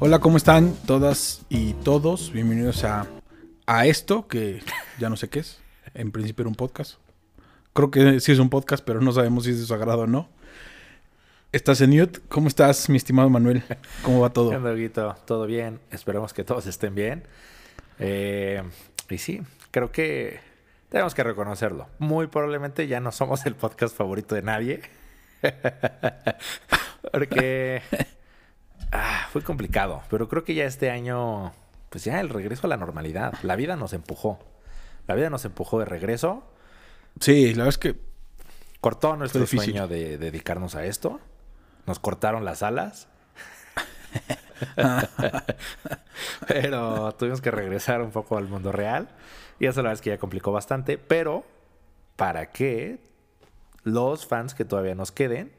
Hola, ¿cómo están todas y todos? Bienvenidos a, a esto, que ya no sé qué es. En principio era un podcast. Creo que sí es un podcast, pero no sabemos si es de su agrado o no. Estás en mute. ¿Cómo estás, mi estimado Manuel? ¿Cómo va todo? ¿Qué? ¿Todo bien? Esperemos que todos estén bien. Eh, y sí, creo que tenemos que reconocerlo. Muy probablemente ya no somos el podcast favorito de nadie. Porque ah, fue complicado. Pero creo que ya este año, pues ya el regreso a la normalidad. La vida nos empujó. La vida nos empujó de regreso. Sí, la verdad es que Cortó nuestro sueño de dedicarnos a esto. Nos cortaron las alas. pero tuvimos que regresar un poco al mundo real. Y eso la verdad es que ya complicó bastante. Pero para que los fans que todavía nos queden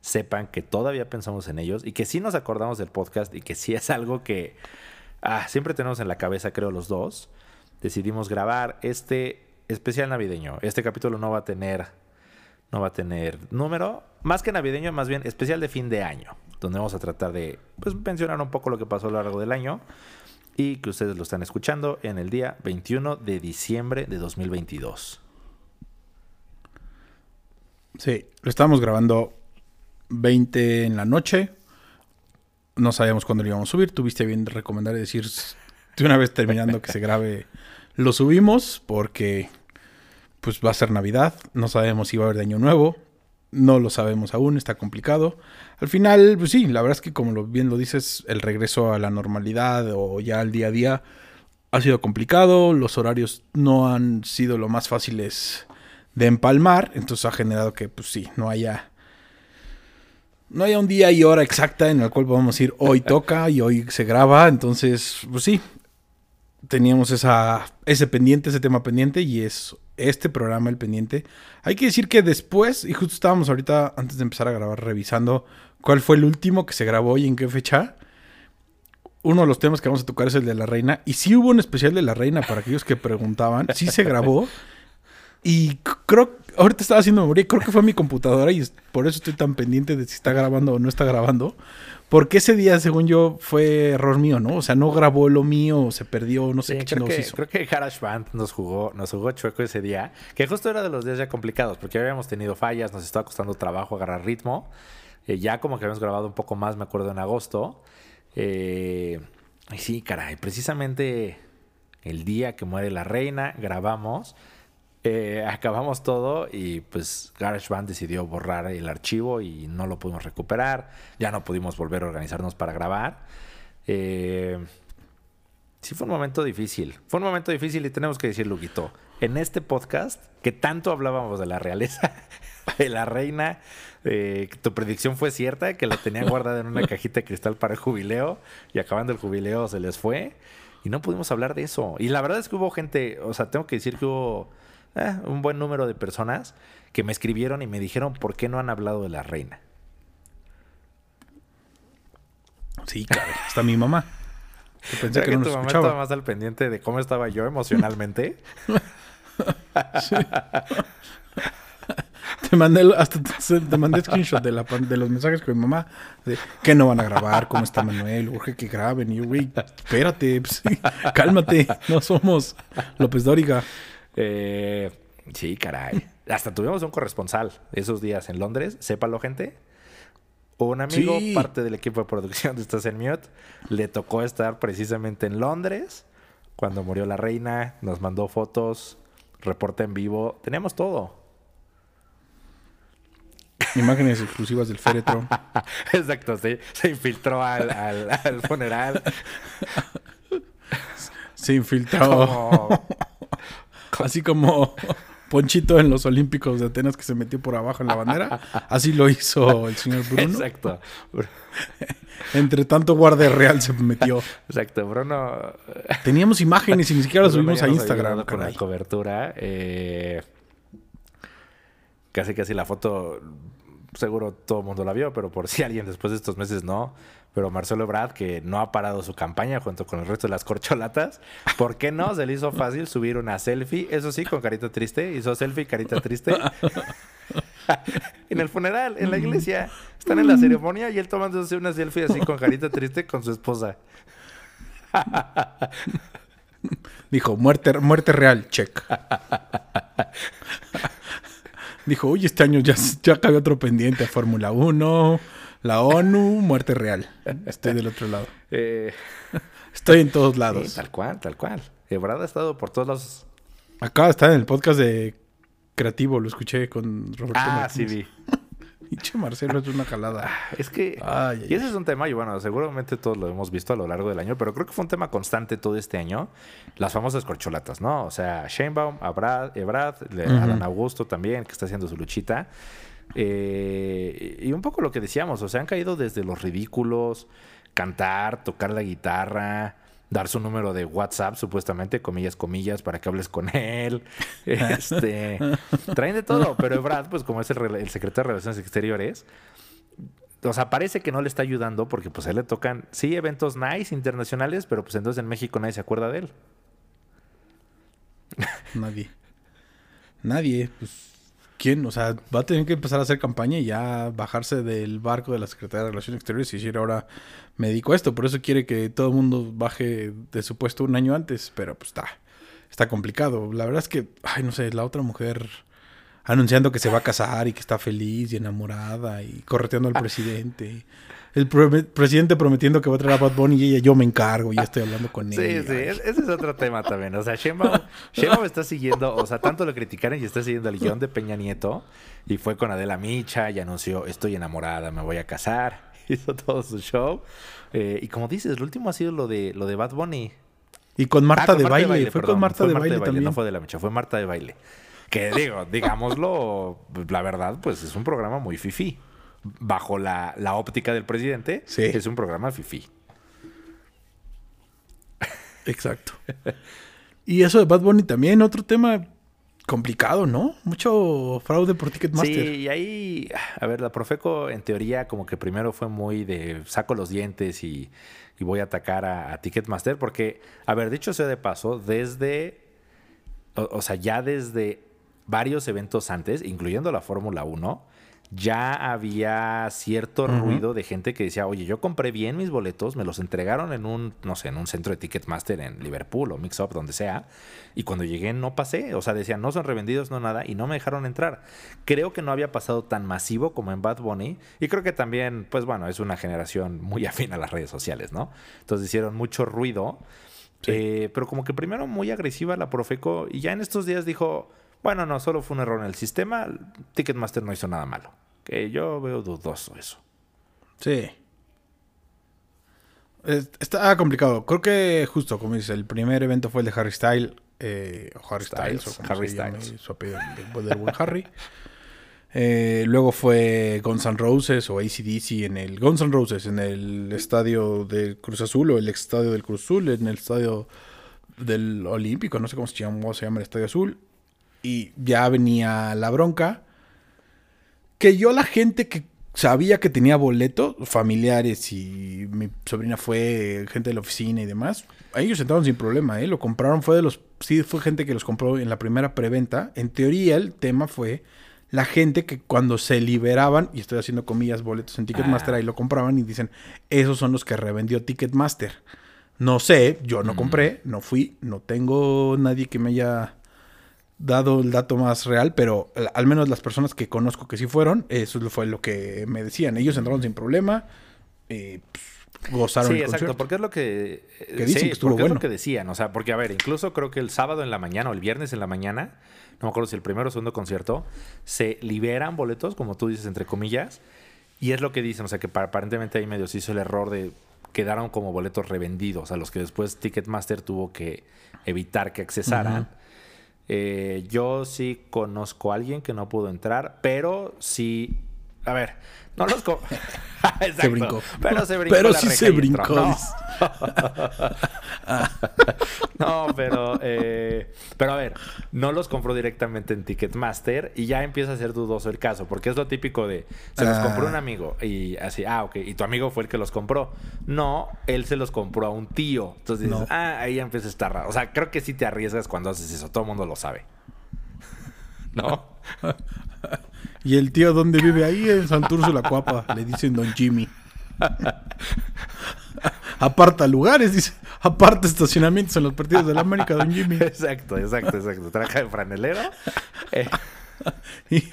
sepan que todavía pensamos en ellos y que sí nos acordamos del podcast y que sí es algo que ah, siempre tenemos en la cabeza, creo, los dos. Decidimos grabar este especial navideño. Este capítulo no va a tener no va a tener número, más que navideño, más bien especial de fin de año, donde vamos a tratar de pues, mencionar un poco lo que pasó a lo largo del año y que ustedes lo están escuchando en el día 21 de diciembre de 2022. sí, lo estábamos grabando 20 en la noche. No sabíamos cuándo lo íbamos a subir. Tuviste bien de recomendar y decir de una vez terminando que se grabe, lo subimos porque pues va a ser Navidad. No sabemos si va a haber de Año Nuevo. No lo sabemos aún, está complicado. Al final, pues sí, la verdad es que como bien lo dices, el regreso a la normalidad o ya al día a día ha sido complicado. Los horarios no han sido lo más fáciles de empalmar. Entonces ha generado que, pues sí, no haya no haya un día y hora exacta en el cual podamos decir hoy toca y hoy se graba. Entonces, pues sí, teníamos esa, ese pendiente, ese tema pendiente y es este programa el pendiente. Hay que decir que después, y justo estábamos ahorita, antes de empezar a grabar, revisando cuál fue el último que se grabó y en qué fecha. Uno de los temas que vamos a tocar es el de la reina. Y sí hubo un especial de la reina para aquellos que preguntaban. Sí se grabó. Y creo, ahorita estaba haciendo memoria, y creo que fue mi computadora y por eso estoy tan pendiente de si está grabando o no está grabando. Porque ese día, según yo, fue error mío, ¿no? O sea, no grabó lo mío, se perdió, no sé Sí, qué creo, que, hizo. creo que GarageBand nos jugó, nos jugó chueco ese día, que justo era de los días ya complicados, porque habíamos tenido fallas, nos estaba costando trabajo agarrar ritmo. Eh, ya como que habíamos grabado un poco más, me acuerdo, en agosto. Eh, y sí, caray, precisamente el día que muere la reina, grabamos, eh, acabamos todo y pues GarageBand decidió borrar el archivo y no lo pudimos recuperar. Ya no pudimos volver a organizarnos para grabar. Eh, Sí, fue un momento difícil. Fue un momento difícil y tenemos que decir, Luguito, en este podcast que tanto hablábamos de la realeza, de la reina, eh, tu predicción fue cierta, que la tenían guardada en una cajita de cristal para el jubileo y acabando el jubileo se les fue y no pudimos hablar de eso. Y la verdad es que hubo gente, o sea, tengo que decir que hubo eh, un buen número de personas que me escribieron y me dijeron por qué no han hablado de la reina. Sí, cabrón. Hasta mi mamá. Que pensé que que no tu nos mamá escuchaba. estaba más al pendiente de cómo estaba yo emocionalmente. Te mandé, hasta te, mandé screenshot de, la, de los mensajes con mi mamá. De que no van a grabar, cómo está Manuel, urge que graben. Y yo, güey, espérate, pues, cálmate. No somos López Dóriga. Eh, sí, caray. Hasta tuvimos un corresponsal esos días en Londres. Sépalo, gente. Un amigo, Sí. parte del equipo de producción de Estás en Mute, le tocó estar precisamente en Londres cuando murió la reina. Nos mandó fotos, reporte en vivo. Tenemos todo. Imágenes exclusivas del féretro. Exacto, sí. Se infiltró al, al- al funeral. Se infiltró. Como, Así como Ponchito en los Olímpicos de Atenas que se metió por abajo en la bandera. Así lo hizo el señor Bruno. Exacto. Entre tanto guardia real se metió. Exacto. Bruno. Teníamos imágenes y ni siquiera las subimos a Instagram. con la cobertura. eh, casi casi la foto, seguro todo el mundo la vio, pero por si alguien después de estos meses no. Pero Marcelo Ebrard, que no ha parado su campaña junto con el resto de las corcholatas, ¿por qué no? Se le hizo fácil subir una selfie, eso sí, con carita triste. Hizo selfie, carita triste. en el funeral, en la iglesia. Están en la ceremonia y él tomándose una selfie así con carita triste con su esposa. Dijo, muerte, muerte real, check. Dijo, oye, este año ya, ya acabé otro pendiente, Fórmula 1, la ONU, muerte real. Estoy del otro lado. Eh, Estoy en todos lados. sí, tal cual, tal cual. Ebrard ha estado por todos lados. De estar en el podcast de Creativo, lo escuché con Roberto Ah, sí vi. Pinche Marcelo es una jalada. Es que... Ay, y ese es un tema, y bueno, seguramente todos lo hemos visto a lo largo del año, pero creo que fue un tema constante todo este año. Las famosas corcholatas, ¿no? O sea, Sheinbaum, Abrad, Ujú. Adán Augusto también, que está haciendo su luchita. Eh, y un poco lo que decíamos, o sea, han caído desde los ridículos, cantar, tocar la guitarra, dar su número de WhatsApp, supuestamente, comillas, comillas, para que hables con él. Este, traen de todo, pero Ebrard, pues como es el, el secretario de Relaciones Exteriores, o sea, parece que no le está ayudando porque pues a él le tocan, sí, eventos nice internacionales, pero pues entonces en México nadie se acuerda de él. Nadie. Nadie. Pues, ¿quién? O sea, va a tener que empezar a hacer campaña y ya bajarse del barco de la Secretaría de Relaciones Exteriores y decir, ahora me dedico a esto. Por eso quiere que todo el mundo baje de su puesto un año antes. Pero pues está, está complicado. La verdad es que, ay, no sé, la otra mujer anunciando que se va a casar y que está feliz y enamorada y correteando al presidente. El pre- presidente prometiendo que va a traer a Bad Bunny y ella, yo me encargo, ya estoy hablando con Sí, él. sí, es- ese es otro tema también. O sea, Sheinbaum, Sheinbaum está siguiendo, o sea, tanto lo criticaron y está siguiendo el guion de Peña Nieto y fue con Adela Micha y anunció, estoy enamorada, me voy a casar. Hizo todo su show. Eh, y como dices, lo último ha sido lo de, lo de Bad Bunny. Y con Marta, Ah, con de, baile. Fue perdón, con Marta fue de baile también. No fue de la Micha, fue Marta de baile. Que digo, digámoslo, la verdad, pues es un programa muy fifí. Bajo la, la óptica del presidente, Sí. es un programa fifí. Exacto. y eso de Bad Bunny también, otro tema complicado, ¿no? Mucho fraude por Ticketmaster. Sí, y ahí, a ver, la Profeco en teoría como que primero fue muy de saco los dientes y, y voy a atacar a, a Ticketmaster porque, a ver, dicho sea de paso, desde, o, o sea, ya desde varios eventos antes, incluyendo la Fórmula 1, ya había cierto ruido de gente que decía, oye, yo compré bien mis boletos, me los entregaron en un, no sé, en un centro de Ticketmaster en Liverpool o Mix Up, donde sea, y cuando llegué no pasé, o sea, decían, no son revendidos, no nada, y no me dejaron entrar. Creo que no había pasado tan masivo como en Bad Bunny, y creo que también, pues bueno, es una generación muy afín a las redes sociales, ¿no? Entonces hicieron mucho ruido, Sí. eh, pero como que primero muy agresiva la Profeco, y ya en estos días dijo, bueno, no, solo fue un error en el sistema, Ticketmaster no hizo nada malo. Que yo veo dudoso eso. Sí. Es- Está complicado. Creo que justo, como dices, el primer evento fue el de Harry Styles. eh, o Harry Styles, Styles, o como Harry se llame Styles. su apellido del- buen Harry. Eh, luego fue Guns N' Roses o ACDC en el Guns N' Roses en el estadio del Cruz Azul o el ex estadio del Cruz Azul, en el estadio del Olímpico, no sé cómo se llama, cómo se llama el estadio azul. Y ya venía la bronca. Que yo la gente que sabía que tenía boleto, familiares y mi sobrina fue gente de la oficina y demás, a ellos entraron sin problema, ¿eh? Lo compraron, fue de los, sí, fue gente que los compró en la primera preventa. En teoría el tema fue la gente que cuando se liberaban, y estoy haciendo comillas, boletos en Ticketmaster, Ah. ahí lo compraban y dicen, esos son los que revendió Ticketmaster. No sé, yo no Mm. compré, no fui, no tengo nadie que me haya dado el dato más real, pero al- menos las personas que conozco que sí fueron, eso fue lo que me decían. Ellos entraron sin problema, eh, pues, gozaron Sí, el exacto, concierto. porque es lo que... Que dicen sí, que estuvo porque es lo que decían, o sea, porque a ver, incluso creo que el sábado en la mañana o el viernes en la mañana, no me acuerdo si el primero o segundo concierto, se liberan boletos, como tú dices, entre comillas, y es lo que dicen, o sea, que pa- aparentemente ahí medio se hizo el error de quedaron como boletos revendidos, a los que después Ticketmaster tuvo que evitar que accesaran. Eh, yo sí conozco a alguien que no pudo entrar, pero sí. A ver, no los. co- Exacto, Se brincó. Pero se brincó. Pero la sí reja se brincó, No. pero. eh, pero a ver, no los compró directamente en Ticketmaster y ya empieza a ser dudoso el caso, porque es lo típico de. Se los Ah. compró un amigo y así, ah, ok, y tu amigo fue el que los compró. No, él se los compró a un tío. Entonces dices, No. ah, ahí empieza a estar raro. O sea, creo que sí te arriesgas cuando haces eso, todo el mundo lo sabe. ¿No? Y el tío, ¿dónde vive? Ahí en Santurce la Cuapa. Le dicen Don Jimmy. Aparta lugares, dice. Aparta estacionamientos en los partidos de la América, Don Jimmy. Exacto, exacto, exacto. Trabaja de franelero. Eh, Y,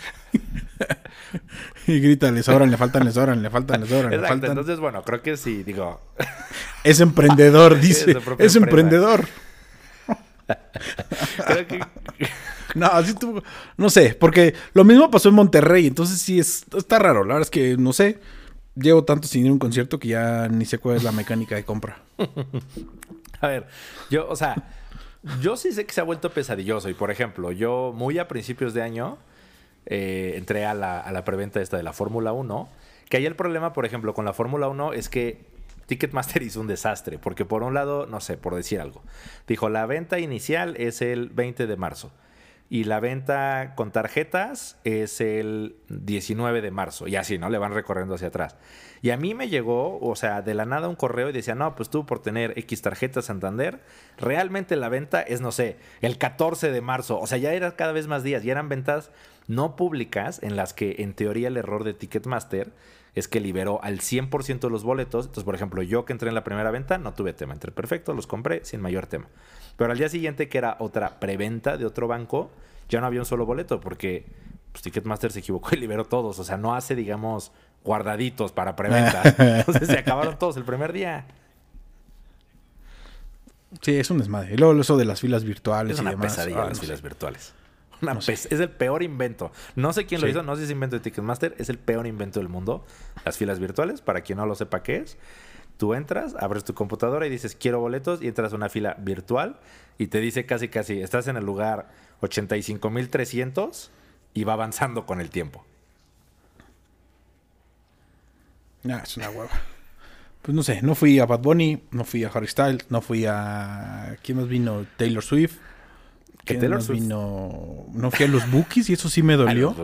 y grita, le sobran, le faltan, le sobran, le faltan, le sobran, le exacto. faltan. Entonces, bueno, creo que sí, digo. Es emprendedor, dice. Es emprendedor. Creo que. No, así tuvo. No sé, porque lo mismo pasó en Monterrey, entonces sí es, está raro. La verdad es que no sé. Llevo tanto sin ir a un concierto que ya ni sé cuál es la mecánica de compra. A ver, yo, o sea, yo sí sé que se ha vuelto pesadilloso. Y por ejemplo, yo muy a principios de año eh, entré a la, a la preventa esta de la Fórmula 1. Que ahí el problema, por ejemplo, con la Fórmula 1 es que Ticketmaster hizo un desastre. Porque por un lado, no sé, por decir algo, dijo la venta inicial es el 20 de marzo. Y la venta con tarjetas es el 19 de marzo. Y así, ¿no? Le van recorriendo hacia atrás. Y a mí me llegó, o sea, de la nada un correo y decía, no, pues tú por tener X tarjeta Santander, realmente la venta es, no sé, el 14 de marzo. O sea, ya eran cada vez más días. Y eran ventas no públicas en las que, en teoría, el error de Ticketmaster es que liberó al 100% de los boletos. Entonces, por ejemplo, yo que entré en la primera venta no tuve tema. Entré perfecto, los compré sin mayor tema. Pero al día siguiente, que era otra preventa de otro banco, ya no había un solo boleto porque pues, Ticketmaster se equivocó y liberó todos. O sea, no hace, digamos, guardaditos para preventa. Entonces se acabaron todos el primer día. Sí, es un desmadre. Y luego eso de las filas virtuales Es y una demás. pesadilla ah, las no filas sé. virtuales. Una No sé. pes- Es el peor invento. No sé quién lo Sí. hizo, no sé si es invento de Ticketmaster, es el peor invento del mundo. Las filas virtuales, para quien no lo sepa qué es, tú entras, abres tu computadora y dices quiero boletos y entras a una fila virtual y te dice casi casi, estás en el lugar 85.300 y va avanzando con el tiempo. Ah, es una hueva. Pues no sé, no fui a Bad Bunny, no fui a Harry Styles, no fui a... ¿Quién más vino? Taylor Swift. Que ¿Quién Taylor Swift- vino? No fui a los Bookies y eso sí me dolió.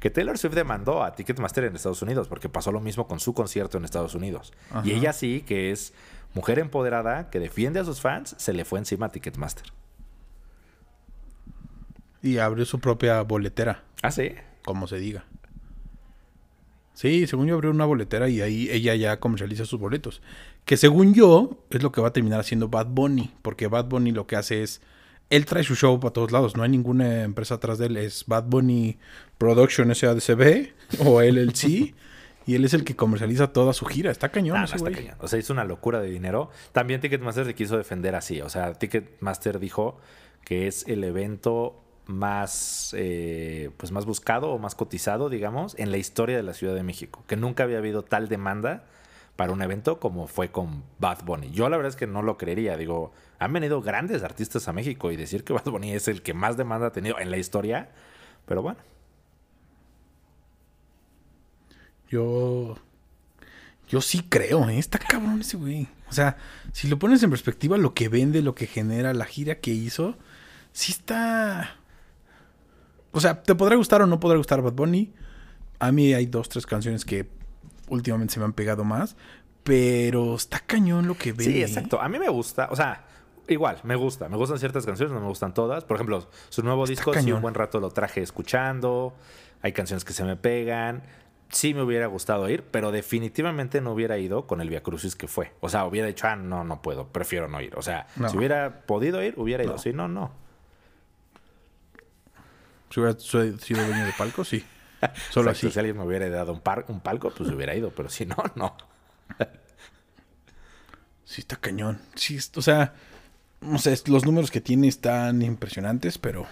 Que Taylor Swift demandó a Ticketmaster en Estados Unidos porque pasó lo mismo con su concierto en Estados Unidos. Ajá. Y ella sí, que es mujer empoderada, que defiende a sus fans, se le fue encima a Ticketmaster. Y abrió su propia boletera, Ah, sí. como se diga. Sí, según yo abrió una boletera y ahí ella ya comercializa sus boletos. Que según yo es lo que va a terminar haciendo Bad Bunny. Porque Bad Bunny lo que hace es... Él trae su show para todos lados. No hay ninguna empresa atrás de él. Es Bad Bunny Production SADCB o LLC. y él es el que comercializa toda su gira. Está cañón no, está cañón. O sea, hizo una locura de dinero. También Ticketmaster se quiso defender así. O sea, Ticketmaster dijo que es el evento más, eh, pues más buscado o más cotizado, digamos, en la historia de la Ciudad de México. Que nunca había habido tal demanda para un evento como fue con Bad Bunny. Yo la verdad es que no lo creería. Digo, han venido grandes artistas a México y decir que Bad Bunny es el que más demanda ha tenido en la historia. Pero bueno, Yo. Yo sí creo, ¿eh? Está cabrón ese güey. O sea, si lo pones en perspectiva, lo que vende, lo que genera, la gira que hizo, sí está. O sea, te podrá gustar o no podrá gustar Bad Bunny. A mí hay dos, tres canciones que últimamente se me han pegado más. Pero está cañón lo que vende. Sí, ¿eh? exacto. A mí me gusta, o sea, igual, me gusta. Me gustan ciertas canciones, no me gustan todas. Por ejemplo, su nuevo Está disco, sí, un buen rato lo traje escuchando. Hay canciones que se me pegan. Sí me hubiera gustado ir, pero definitivamente no hubiera ido con el Via Crucis que fue. O sea, hubiera dicho, ah, no, no puedo, prefiero no ir. O sea, No. si hubiera podido ir, hubiera ido. No. Si no, no. Si hubiera sido dueño de palco, sí. Solo así. Si alguien me hubiera dado un, par- un palco, pues hubiera ido. Pero si no, no. Sí, está cañón. Sí, o sea, no sé, los números que tiene están impresionantes, pero.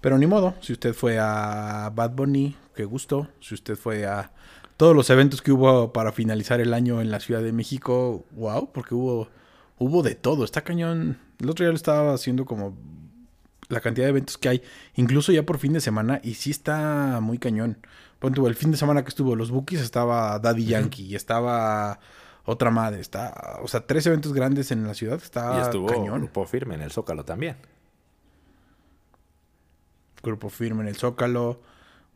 Pero ni modo. Si usted fue a Bad Bunny, qué gusto. Si usted fue a todos los eventos que hubo para finalizar el año en la Ciudad de México, wow, porque hubo, hubo de todo. Está cañón. El otro día lo estaba haciendo como la cantidad de eventos que hay, incluso ya por fin de semana, y sí está muy cañón. Pon el fin de semana que estuvo los Bookies estaba Daddy Yankee y estaba otra madre. Está, o sea, tres eventos grandes en la ciudad. Está y estuvo cañón. Grupo Firme en el Zócalo también. Grupo Firme en el Zócalo.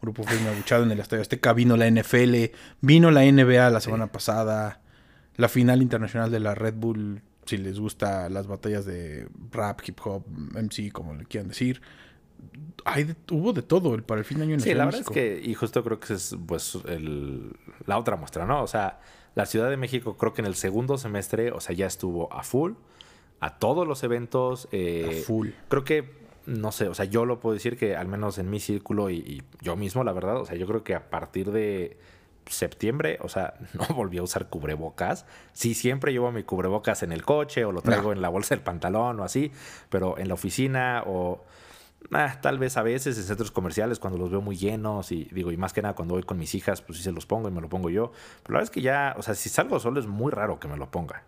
Grupo Firme abuchado en el Estadio Azteca. Vino la NFL. Vino la NBA la semana pasada. La final internacional de la Red Bull. Si les gusta las batallas de rap, hip hop, MC, como le quieran decir. hay hubo de todo para el fin de año en Sí, la verdad es que, y justo creo que es pues el- la otra muestra, ¿no? O sea, la Ciudad de México creo que en el segundo semestre, o sea, ya estuvo a full, a todos los eventos. eh, A full. Creo que, no sé, o sea, yo lo puedo decir que al menos en mi círculo y, y yo mismo, la verdad, o sea, yo creo que a partir de septiembre, o sea, no volví a usar cubrebocas. Sí, siempre llevo mi cubrebocas en el coche o lo traigo No. en la bolsa del pantalón o así, pero en la oficina o ah, tal vez a veces en centros comerciales cuando los veo muy llenos y digo, y más que nada cuando voy con mis hijas, pues sí se los pongo y me lo pongo yo. Pero la verdad es que ya, o sea, si salgo solo es muy raro que me lo ponga.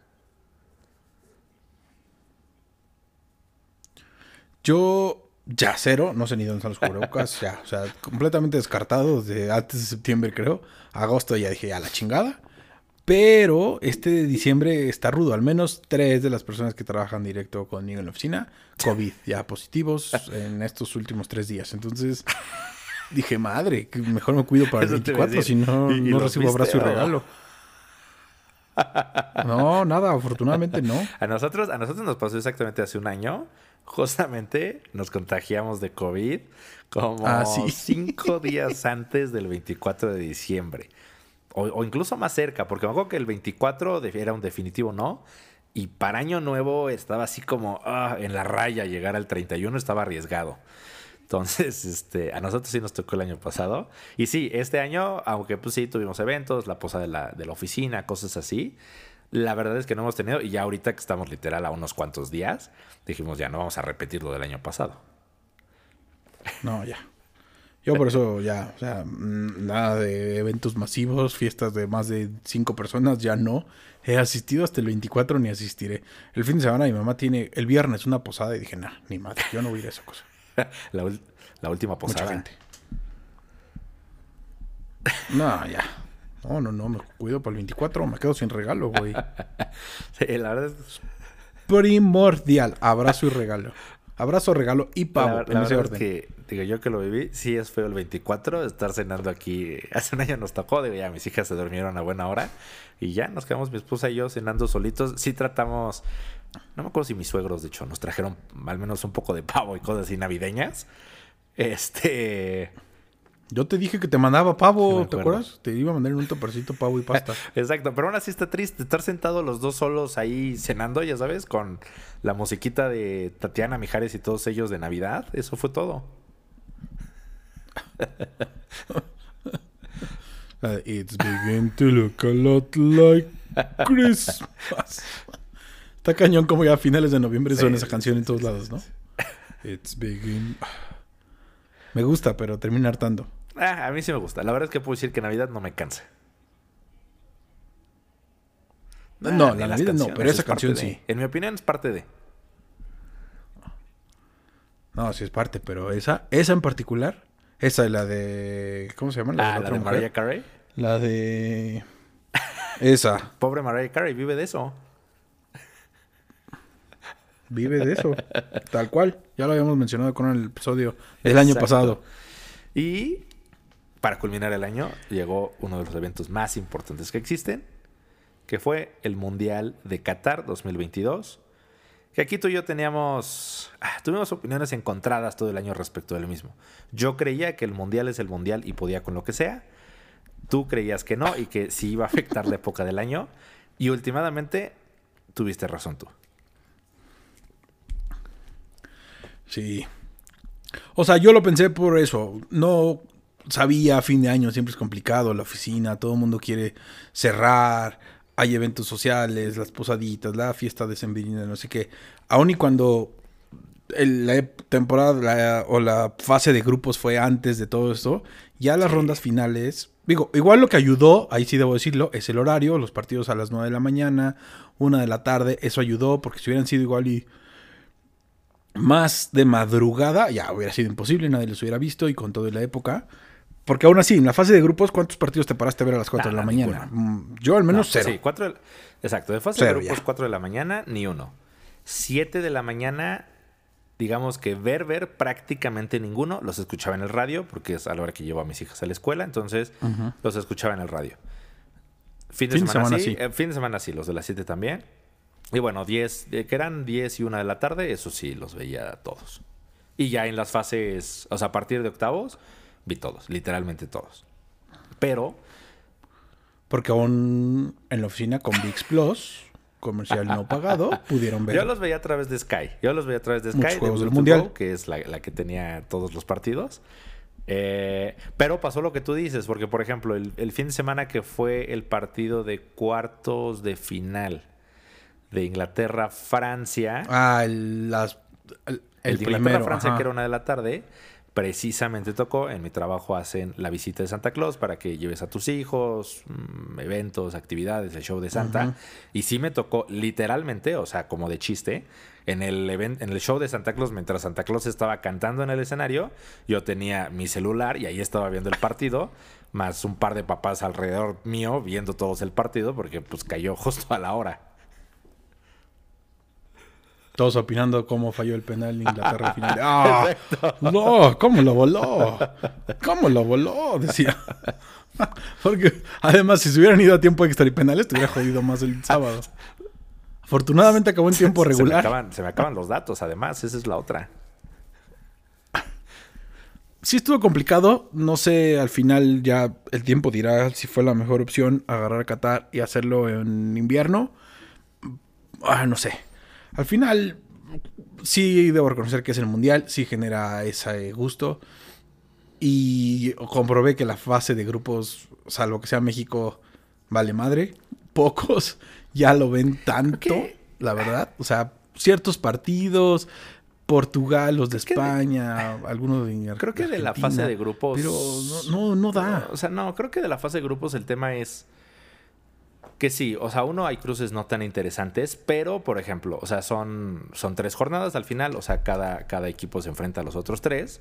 Yo ya cero, no sé ni dónde están los cubrebocas, ya, o sea, completamente descartado desde antes de septiembre, creo. Agosto ya dije, a la chingada. Pero este diciembre está rudo. Al menos tres de las personas que trabajan directo conmigo en la oficina, COVID, ya positivos en estos últimos tres días. Entonces dije, madre, mejor me cuido para el Eso te iba a 24, si no, ¿Y- y no recibo abrazo y regalo. No, nada, afortunadamente no. A nosotros, a nosotros nos pasó exactamente hace un año. Justamente nos contagiamos de COVID como Ah, sí. cinco días antes del 24 de diciembre. O, o incluso más cerca, porque me acuerdo que el 24 de- era un definitivo no. Y para Año Nuevo estaba así como ah, en la raya. Llegar al 31 estaba arriesgado. Entonces, este, a nosotros sí nos tocó el año pasado. Y sí, este año, aunque pues sí tuvimos eventos, la posada de la, de la oficina, cosas así. La verdad es que no hemos tenido, y ya ahorita que estamos literal a unos cuantos días, dijimos ya no vamos a repetir lo del año pasado. No, ya. Yo por eso ya, o sea, mm, nada de eventos masivos, fiestas de más de cinco personas, ya no. He asistido hasta el 24, ni asistiré. El fin de semana mi mamá tiene el viernes una posada y dije, nah, ni madre, yo no voy a ir a esa cosa. la, última Mucha posada. gente. No, ya. No, no, no, me cuido para el 24, me quedo sin regalo, güey. Sí, la verdad es, Primordial, abrazo y regalo. Abrazo, regalo y pavo, la, en la ese verdad es orden. que, digo, yo que lo viví, sí es feo el 24, estar cenando aquí. Hace un año nos tocó, digo, ya mis hijas se durmieron a buena hora y ya nos quedamos mi esposa y yo cenando solitos. Sí tratamos, no me acuerdo si mis suegros, de hecho, nos trajeron al menos un poco de pavo y cosas así navideñas. Este, Yo te dije que te mandaba pavo, Sí ¿te acuerdas? Te iba a mandar en un topercito pavo y pasta. exacto, pero aún así está triste estar sentados los dos solos ahí cenando, ya sabes, con la musiquita de Tatiana Mijares y todos ellos de Navidad. Eso fue todo. De, It's beginning to look a lot like Christmas. Está cañón como ya a finales de noviembre Sí, suena esa canción en todos lados, ¿no? It's beginning... Me gusta, pero termina hartando. Ah, a mí sí me gusta. La verdad es que puedo decir que Navidad no me cansa. No, Ah, la las Navidad no, pero esa es canción de. sí. En mi opinión es parte de. No, sí es parte, pero esa, esa en particular, esa es la de... ¿Cómo se llama? Ah, la otra de. Mariah Carey. La de... Esa. Pobre Mariah Carey vive de eso. Vive de eso. Tal cual. Ya lo habíamos mencionado con el episodio del año pasado. Y para culminar el año llegó uno de los eventos más importantes que existen, que fue el Mundial de Qatar 2022. Que aquí tú y yo teníamos, ah, tuvimos opiniones encontradas todo el año respecto del mismo. Yo creía que el Mundial es el Mundial y podía con lo que sea. Tú creías que no y que sí iba a afectar la época del año. Y últimamente tuviste razón tú. Sí. O sea, yo lo pensé por eso. No sabía, fin de año siempre es complicado, la oficina, todo el mundo quiere cerrar, hay eventos sociales, las posaditas, la fiesta de Sembrina, no sé qué. Aún y cuando el- la temporada la- o la fase de grupos fue antes de todo esto, ya las rondas finales, digo, igual lo que ayudó, ahí sí debo decirlo, es el horario, los partidos a las 9 de la mañana, una de la tarde, eso ayudó, porque si hubieran sido igual y más de madrugada, ya hubiera sido imposible, nadie los hubiera visto y con todo la época. Porque aún así, en la fase de grupos, ¿cuántos partidos te paraste a ver a las 4 de la Nada, mañana? Mm, Yo al menos No, cero. Sí, cuatro de la- exacto. De fase Cero, de grupos, ya. 4 de la mañana, ni uno. 7 de la mañana, digamos que ver, ver prácticamente ninguno. Los escuchaba en el radio, porque es a la hora que llevo a mis hijas a la escuela, entonces los escuchaba en el radio. Fin de, Fin semana, semana, sí. sí. eh, fin de semana sí, los de las 7 también. Y bueno, 10, eh, que eran 10 y 1 de la tarde, eso sí, los veía todos. Y ya en las fases, o sea, a partir de octavos, vi todos, literalmente todos. Pero Porque aún en la oficina con VIX Plus, comercial no pagado, pudieron ver. Yo los veía a través de Sky. Yo los veía a través de Muchos Sky, de del Mundial. Go, que es la, la que tenía todos los partidos. Eh, pero pasó lo que tú dices, porque por ejemplo, el, el fin de semana que fue el partido de cuartos de final de Inglaterra-Francia, Ah, el, las, el, el, el de primero. Inglaterra-Francia, ajá. que era una de la tarde, precisamente tocó. En mi trabajo hacen la visita de Santa Claus para que lleves a tus hijos, mm, eventos, actividades, el show de Santa. Y sí me tocó literalmente, o sea, como de chiste, en el, event- en el show de Santa Claus, mientras Santa Claus estaba cantando en el escenario, yo tenía mi celular y ahí estaba viendo el partido, más un par de papás alrededor mío viendo todos el partido, porque pues cayó justo a la hora. Todos opinando cómo falló el penal en Inglaterra al final. ¡Ah! No, ¿cómo lo voló? ¿Cómo lo voló? Decía. Porque además, si se hubieran ido a tiempo extra y penales, te hubiera jodido más el sábado. Afortunadamente acabó en tiempo Se me, regular. acaban, se me acaban los datos, además, esa es la otra. Sí estuvo complicado. No sé, al final ya el tiempo dirá si fue la mejor opción agarrar a Qatar y hacerlo en invierno. Ah, no sé. Al final, sí debo reconocer que es el mundial, sí genera ese gusto. Y comprobé que la fase de grupos, salvo que sea México, vale madre. Pocos ya lo ven tanto, ¿Qué? la verdad. O sea, ciertos partidos, Portugal, los de España, algunos de Creo que de la fase de grupos. Pero no, no, no da. O sea, no, creo que de la fase de grupos el tema es que sí, o sea, uno hay cruces no tan interesantes, pero por ejemplo, o sea, son, son tres jornadas al final, o sea, cada, cada equipo se enfrenta a los otros tres.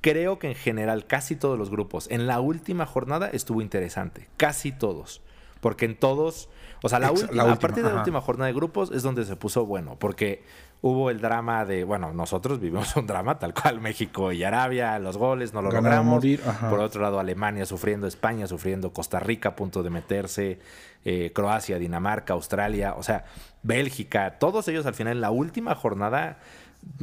Creo que en general casi todos los grupos en la última jornada estuvo interesante, casi todos, porque en todos, o sea, la, Ex- última, la a partir de la última jornada de grupos es donde se puso bueno, porque hubo el drama de, bueno, nosotros vivimos un drama tal cual México y Arabia, los goles no lo Ganar logramos. morir. Por otro lado, Alemania sufriendo, España sufriendo, Costa Rica a punto de meterse, eh, Croacia, Dinamarca, Australia, o sea, Bélgica, todos ellos al final en la última jornada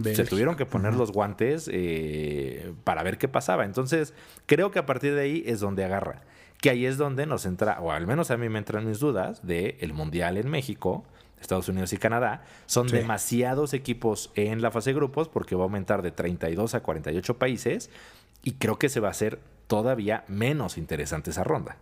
se tuvieron que poner los guantes eh, para ver qué pasaba. Entonces, creo que a partir de ahí es donde agarra. Que ahí es donde nos entra, o al menos a mí me entran mis dudas, de el Mundial en México, Estados Unidos y Canadá. Son Sí. demasiados equipos en la fase de grupos porque va a aumentar de 32 a 48 países y creo que se va a hacer todavía menos interesante esa ronda.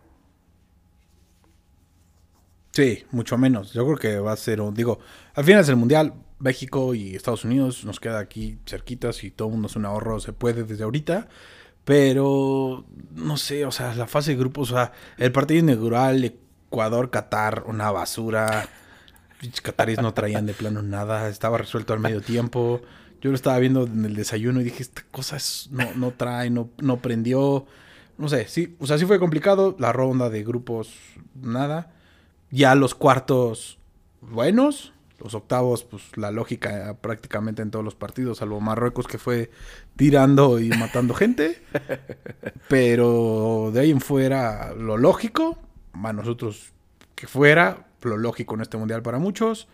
Sí, mucho menos. Yo creo que va a ser, un- digo, al final es el mundial. México y Estados Unidos nos queda aquí cerquitas y todo el mundo es un ahorro, se puede desde ahorita. Pero, no sé, o sea, la fase de grupos, o sea, el partido inaugural, Ecuador, Qatar, una basura. Pinches Qataris no traían de plano nada, estaba resuelto al medio tiempo. Yo lo estaba viendo en el desayuno y dije, esta cosa es- no, no trae, no, no prendió. No sé, sí, o sea, sí fue complicado. La ronda de grupos, nada. Ya los cuartos, buenos. Los octavos, pues la lógica prácticamente en todos los partidos, salvo Marruecos que fue tirando y matando gente. Pero de ahí en fuera, lo lógico, a nosotros que fuera, lo lógico en este mundial para muchos.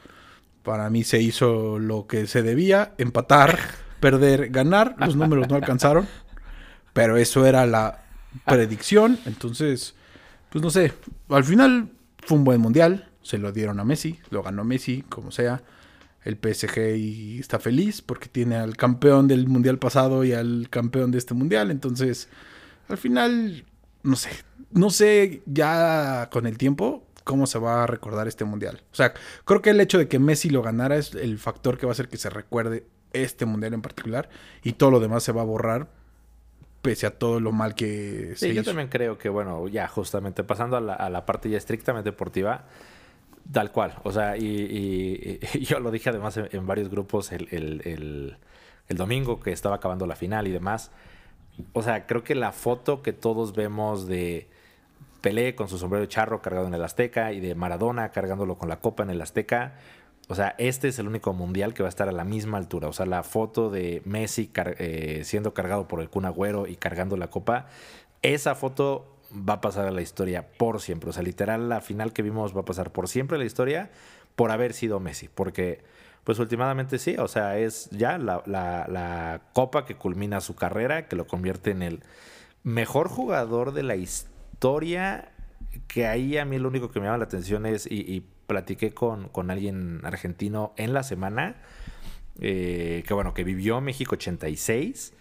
Para mí se hizo lo que se debía, empatar, perder, ganar. Los números no alcanzaron, pero eso era la predicción. Entonces, pues no sé, al final fue un buen mundial. Se lo dieron a Messi, lo ganó Messi, como sea. El PSG y está feliz porque tiene al campeón del mundial pasado y al campeón de este mundial. Entonces, al final, no sé, no sé ya con el tiempo cómo se va a recordar este mundial. O sea, creo que el hecho de que Messi lo ganara es el factor que va a hacer que se recuerde este mundial en particular y todo lo demás se va a borrar pese a todo lo mal que se Sí, yo también creo que, bueno, ya justamente pasando a la, a la parte ya estrictamente deportiva, tal cual. O sea, y, y- y yo lo dije además en, en varios grupos el, el- el- el domingo que estaba acabando la final y demás. O sea, creo que la foto que todos vemos de Pelé con su sombrero de charro cargado en el Azteca y de Maradona cargándolo con la copa en el Azteca. O sea, este es el único mundial que va a estar a la misma altura. O sea, la foto de Messi eh, siendo cargado por el Kun Agüero y cargando la copa, esa foto va a pasar a la historia por siempre. O sea, literal, la final que vimos va a pasar por siempre a la historia por haber sido Messi. Porque pues últimamente sí, o sea, es ya la, la, copa que culmina su carrera, que lo convierte en el mejor jugador de la historia, que ahí a mí lo único que me llama la atención es, y, platiqué con, con, alguien argentino en la semana, eh, que bueno, que vivió México 86,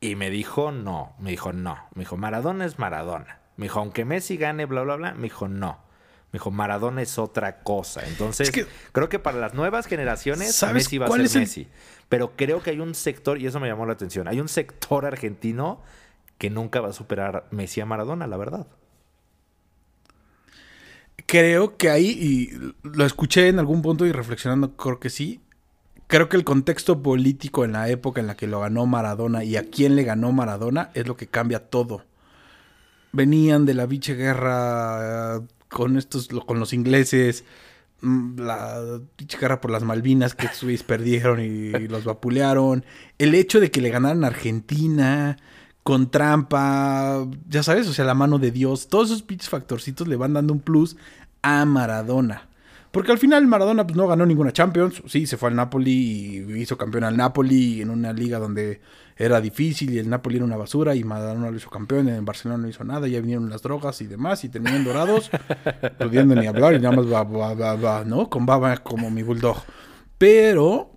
y me dijo no, me dijo no, me dijo Maradona es Maradona, me dijo aunque Messi gane, bla, bla, bla, me dijo no. Me dijo, Maradona es otra cosa. Entonces, creo que para las nuevas generaciones, Messi va a ser Messi. Pero creo que hay un sector, y eso me llamó la atención, hay un sector argentino que nunca va a superar Messi a Maradona, la verdad. Creo que ahí, y lo escuché en algún punto y reflexionando, creo que sí. Creo que el contexto político en la época en la que lo ganó Maradona y a quién le ganó Maradona es lo que cambia todo. Venían de la biche guerra con estos, con los ingleses, mm, la guerra por las Malvinas que perdieron y, los vapulearon, el hecho de que le ganaran a Argentina con trampa, ya sabes, o sea, la mano de Dios, todos esos pinches factorcitos le van dando un plus a Maradona. Porque al final Maradona pues, no ganó ninguna Champions. Sí, se fue al Napoli y hizo campeón al Napoli en una liga donde era difícil y el Napoli era una basura y Maradona lo hizo campeón. En Barcelona no hizo nada, ya vinieron las drogas y demás y terminaron dorados, pudiendo ni hablar y nada más va, va, va, va, ¿no? Con baba como mi bulldog. Pero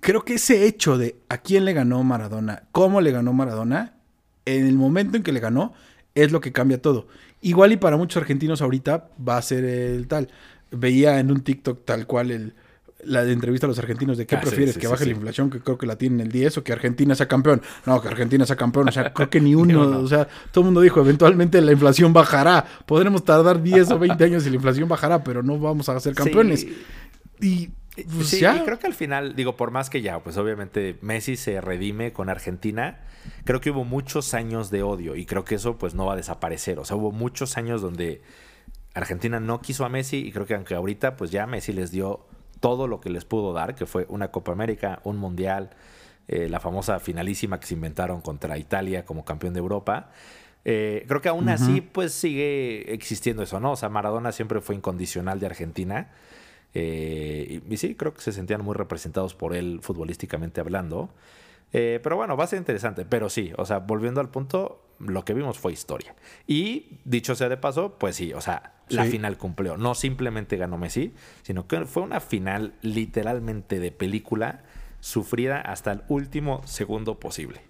creo que ese hecho de a quién le ganó Maradona, cómo le ganó Maradona, en el momento en que le ganó, es lo que cambia todo. Igual y para muchos argentinos ahorita va a ser el tal veía en un TikTok tal cual el, la entrevista a los argentinos de qué ah, prefieres, que baje la inflación, que creo que la tienen el 10, o que Argentina sea campeón. No, que Argentina sea campeón, o sea, creo que ni uno, o sea, todo el mundo dijo, eventualmente la inflación bajará, podremos tardar 10 o 20 años y la inflación bajará, pero no vamos a ser campeones. Y pues, sí, y creo que al final, digo, por más que ya, pues obviamente Messi se redime con Argentina, creo que hubo muchos años de odio y creo que eso pues no va a desaparecer, o sea, hubo muchos años donde Argentina no quiso a Messi y creo que aunque ahorita pues ya Messi les dio todo lo que les pudo dar, que fue una Copa América, un Mundial, eh, la famosa finalísima que se inventaron contra Italia como campeón de Europa. Eh, creo que aún así pues sigue existiendo eso, ¿no? O sea, Maradona siempre fue incondicional de Argentina. Eh, y, y, sí, creo que se sentían muy representados por él futbolísticamente hablando. pero bueno, va a ser interesante. Pero sí, o sea, volviendo al punto, lo que vimos fue historia. Y dicho sea de paso, pues sí, o sea, la final cumplió. No simplemente ganó Messi, sino que fue una final literalmente de película sufrida hasta el último segundo posible.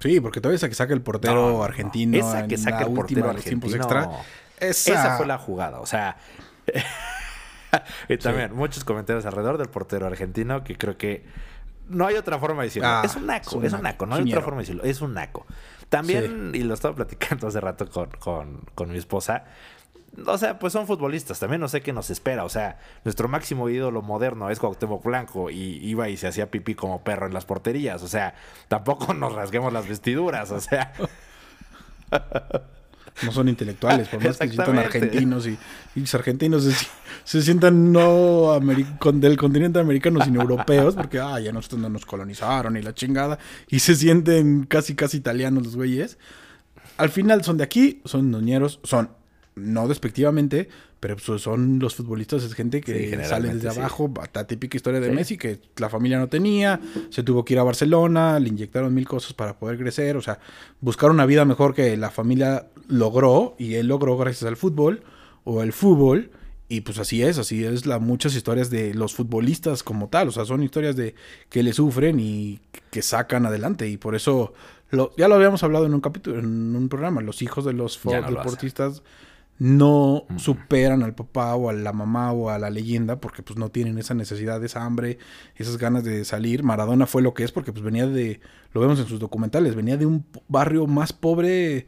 Sí, porque todavía esa que saca el portero argentino. esa que saca el portero argentino. Extra, esa... fue la jugada. O sea. y también muchos comentarios alrededor del portero argentino que creo que no hay otra forma de decirlo. Ah, es un naco, es un naco, no hay otra forma de decirlo. Es un naco. También, y lo estaba platicando hace rato con, mi esposa, o sea, pues son futbolistas, también no sé qué nos espera. O sea, nuestro máximo ídolo moderno es Cuauhtémoc Blanco y iba y se hacía pipí como perro en las porterías. O sea, tampoco nos rasguemos las vestiduras, o sea. no son intelectuales, por más que se sientan argentinos y, los argentinos se, sientan no del continente americano, sino europeos, porque ah, ya nosotros no nos colonizaron y la chingada, y se sienten casi, casi italianos los güeyes. Al final son de aquí, son noñeros, son, no despectivamente, pero pues, son los futbolistas, es gente que sale desde abajo, la típica historia de Messi que la familia no tenía, se tuvo que ir a Barcelona, le inyectaron mil cosas para poder crecer, o sea, buscar una vida mejor que la familia logró y él logró gracias al fútbol o el fútbol. Y pues así es, así es la muchas historias de los futbolistas como tal, o sea, son historias de que le sufren y que sacan adelante y por eso lo, ya lo habíamos hablado en un capítulo, en un programa, los hijos de los deportistas no superan al papá o a la mamá o a la leyenda porque pues no tienen esa necesidad, esa hambre, esas ganas de salir. Maradona fue lo que es porque pues venía de, lo vemos en sus documentales, venía de un barrio más pobre,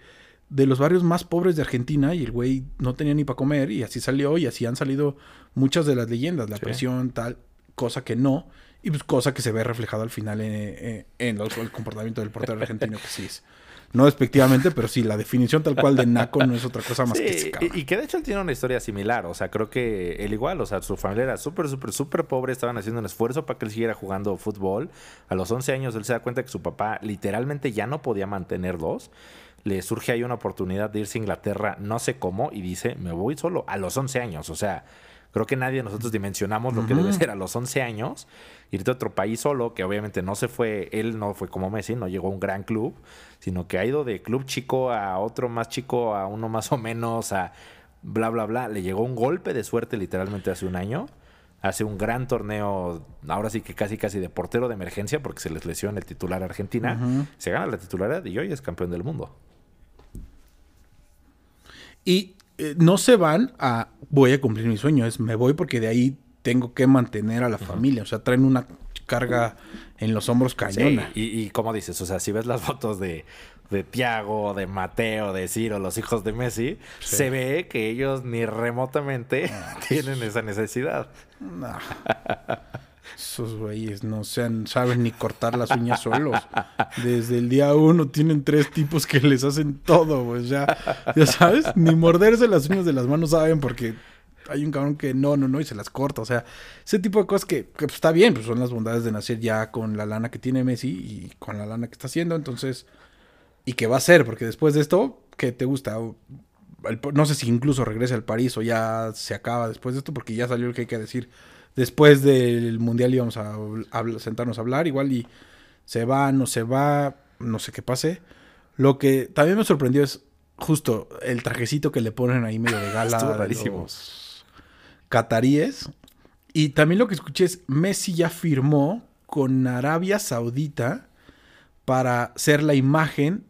de los barrios más pobres de Argentina y el güey no tenía ni para comer y así salió y así han salido muchas de las leyendas, la presión, tal, cosa que no. Y pues cosa que se ve reflejado al final en, en, el comportamiento del portero argentino que sí es no despectivamente, pero sí, la definición tal cual de Naco no es otra cosa más que ese y, y, que de hecho él tiene una historia similar. O sea, creo que él igual, o sea, su familia era súper, súper, súper pobre. Estaban haciendo un esfuerzo para que él siguiera jugando fútbol. A los 11 años él se da cuenta que su papá literalmente ya no podía mantenerlos. Le surge ahí una oportunidad de irse a Inglaterra, no sé cómo, y dice, me voy solo a los 11 años. O sea, Creo que nadie de nosotros dimensionamos lo que debe ser a los 11 años, irte a otro país solo, que obviamente no se fue, él no fue como Messi, no llegó a un gran club, sino que ha ido de club chico a otro más chico, a uno más o menos, a bla, bla, bla. Le llegó un golpe de suerte literalmente hace un año. Hace un gran torneo, ahora sí que casi casi de portero de emergencia, porque se les lesiona el titular a Argentina. Se gana la titularidad y hoy es campeón del mundo. Y eh, no se van a voy a cumplir mi sueño, es me voy porque de ahí tengo que mantener a la familia. O sea, traen una carga en los hombros cañona. y, y como dices, o sea, si ves las fotos de, de Tiago, de Mateo, de Ciro, los hijos de Messi, se ve que ellos ni remotamente tienen esa necesidad. No. Esos güeyes no sean, saben ni cortar las uñas solos. Desde el día uno tienen tres tipos que les hacen todo, pues ya, ya sabes, ni morderse las uñas de las manos saben porque hay un cabrón que no, no, no, y se las corta. O sea, ese tipo de cosas que, pues, está bien, pues son las bondades de nacer ya con la lana que tiene Messi y con la lana que está haciendo. Entonces, y que va a ser, porque después de esto, ¿qué te gusta? no sé si incluso regrese al París o ya se acaba después de esto, porque ya salió el que hay que decir después del Mundial íbamos a, sentarnos a hablar, igual y se va, no se va, no sé qué pase. Lo que también me sorprendió es justo el trajecito que le ponen ahí medio de gala a los cataríes. Y también lo que escuché es Messi ya firmó con Arabia Saudita para ser la imagen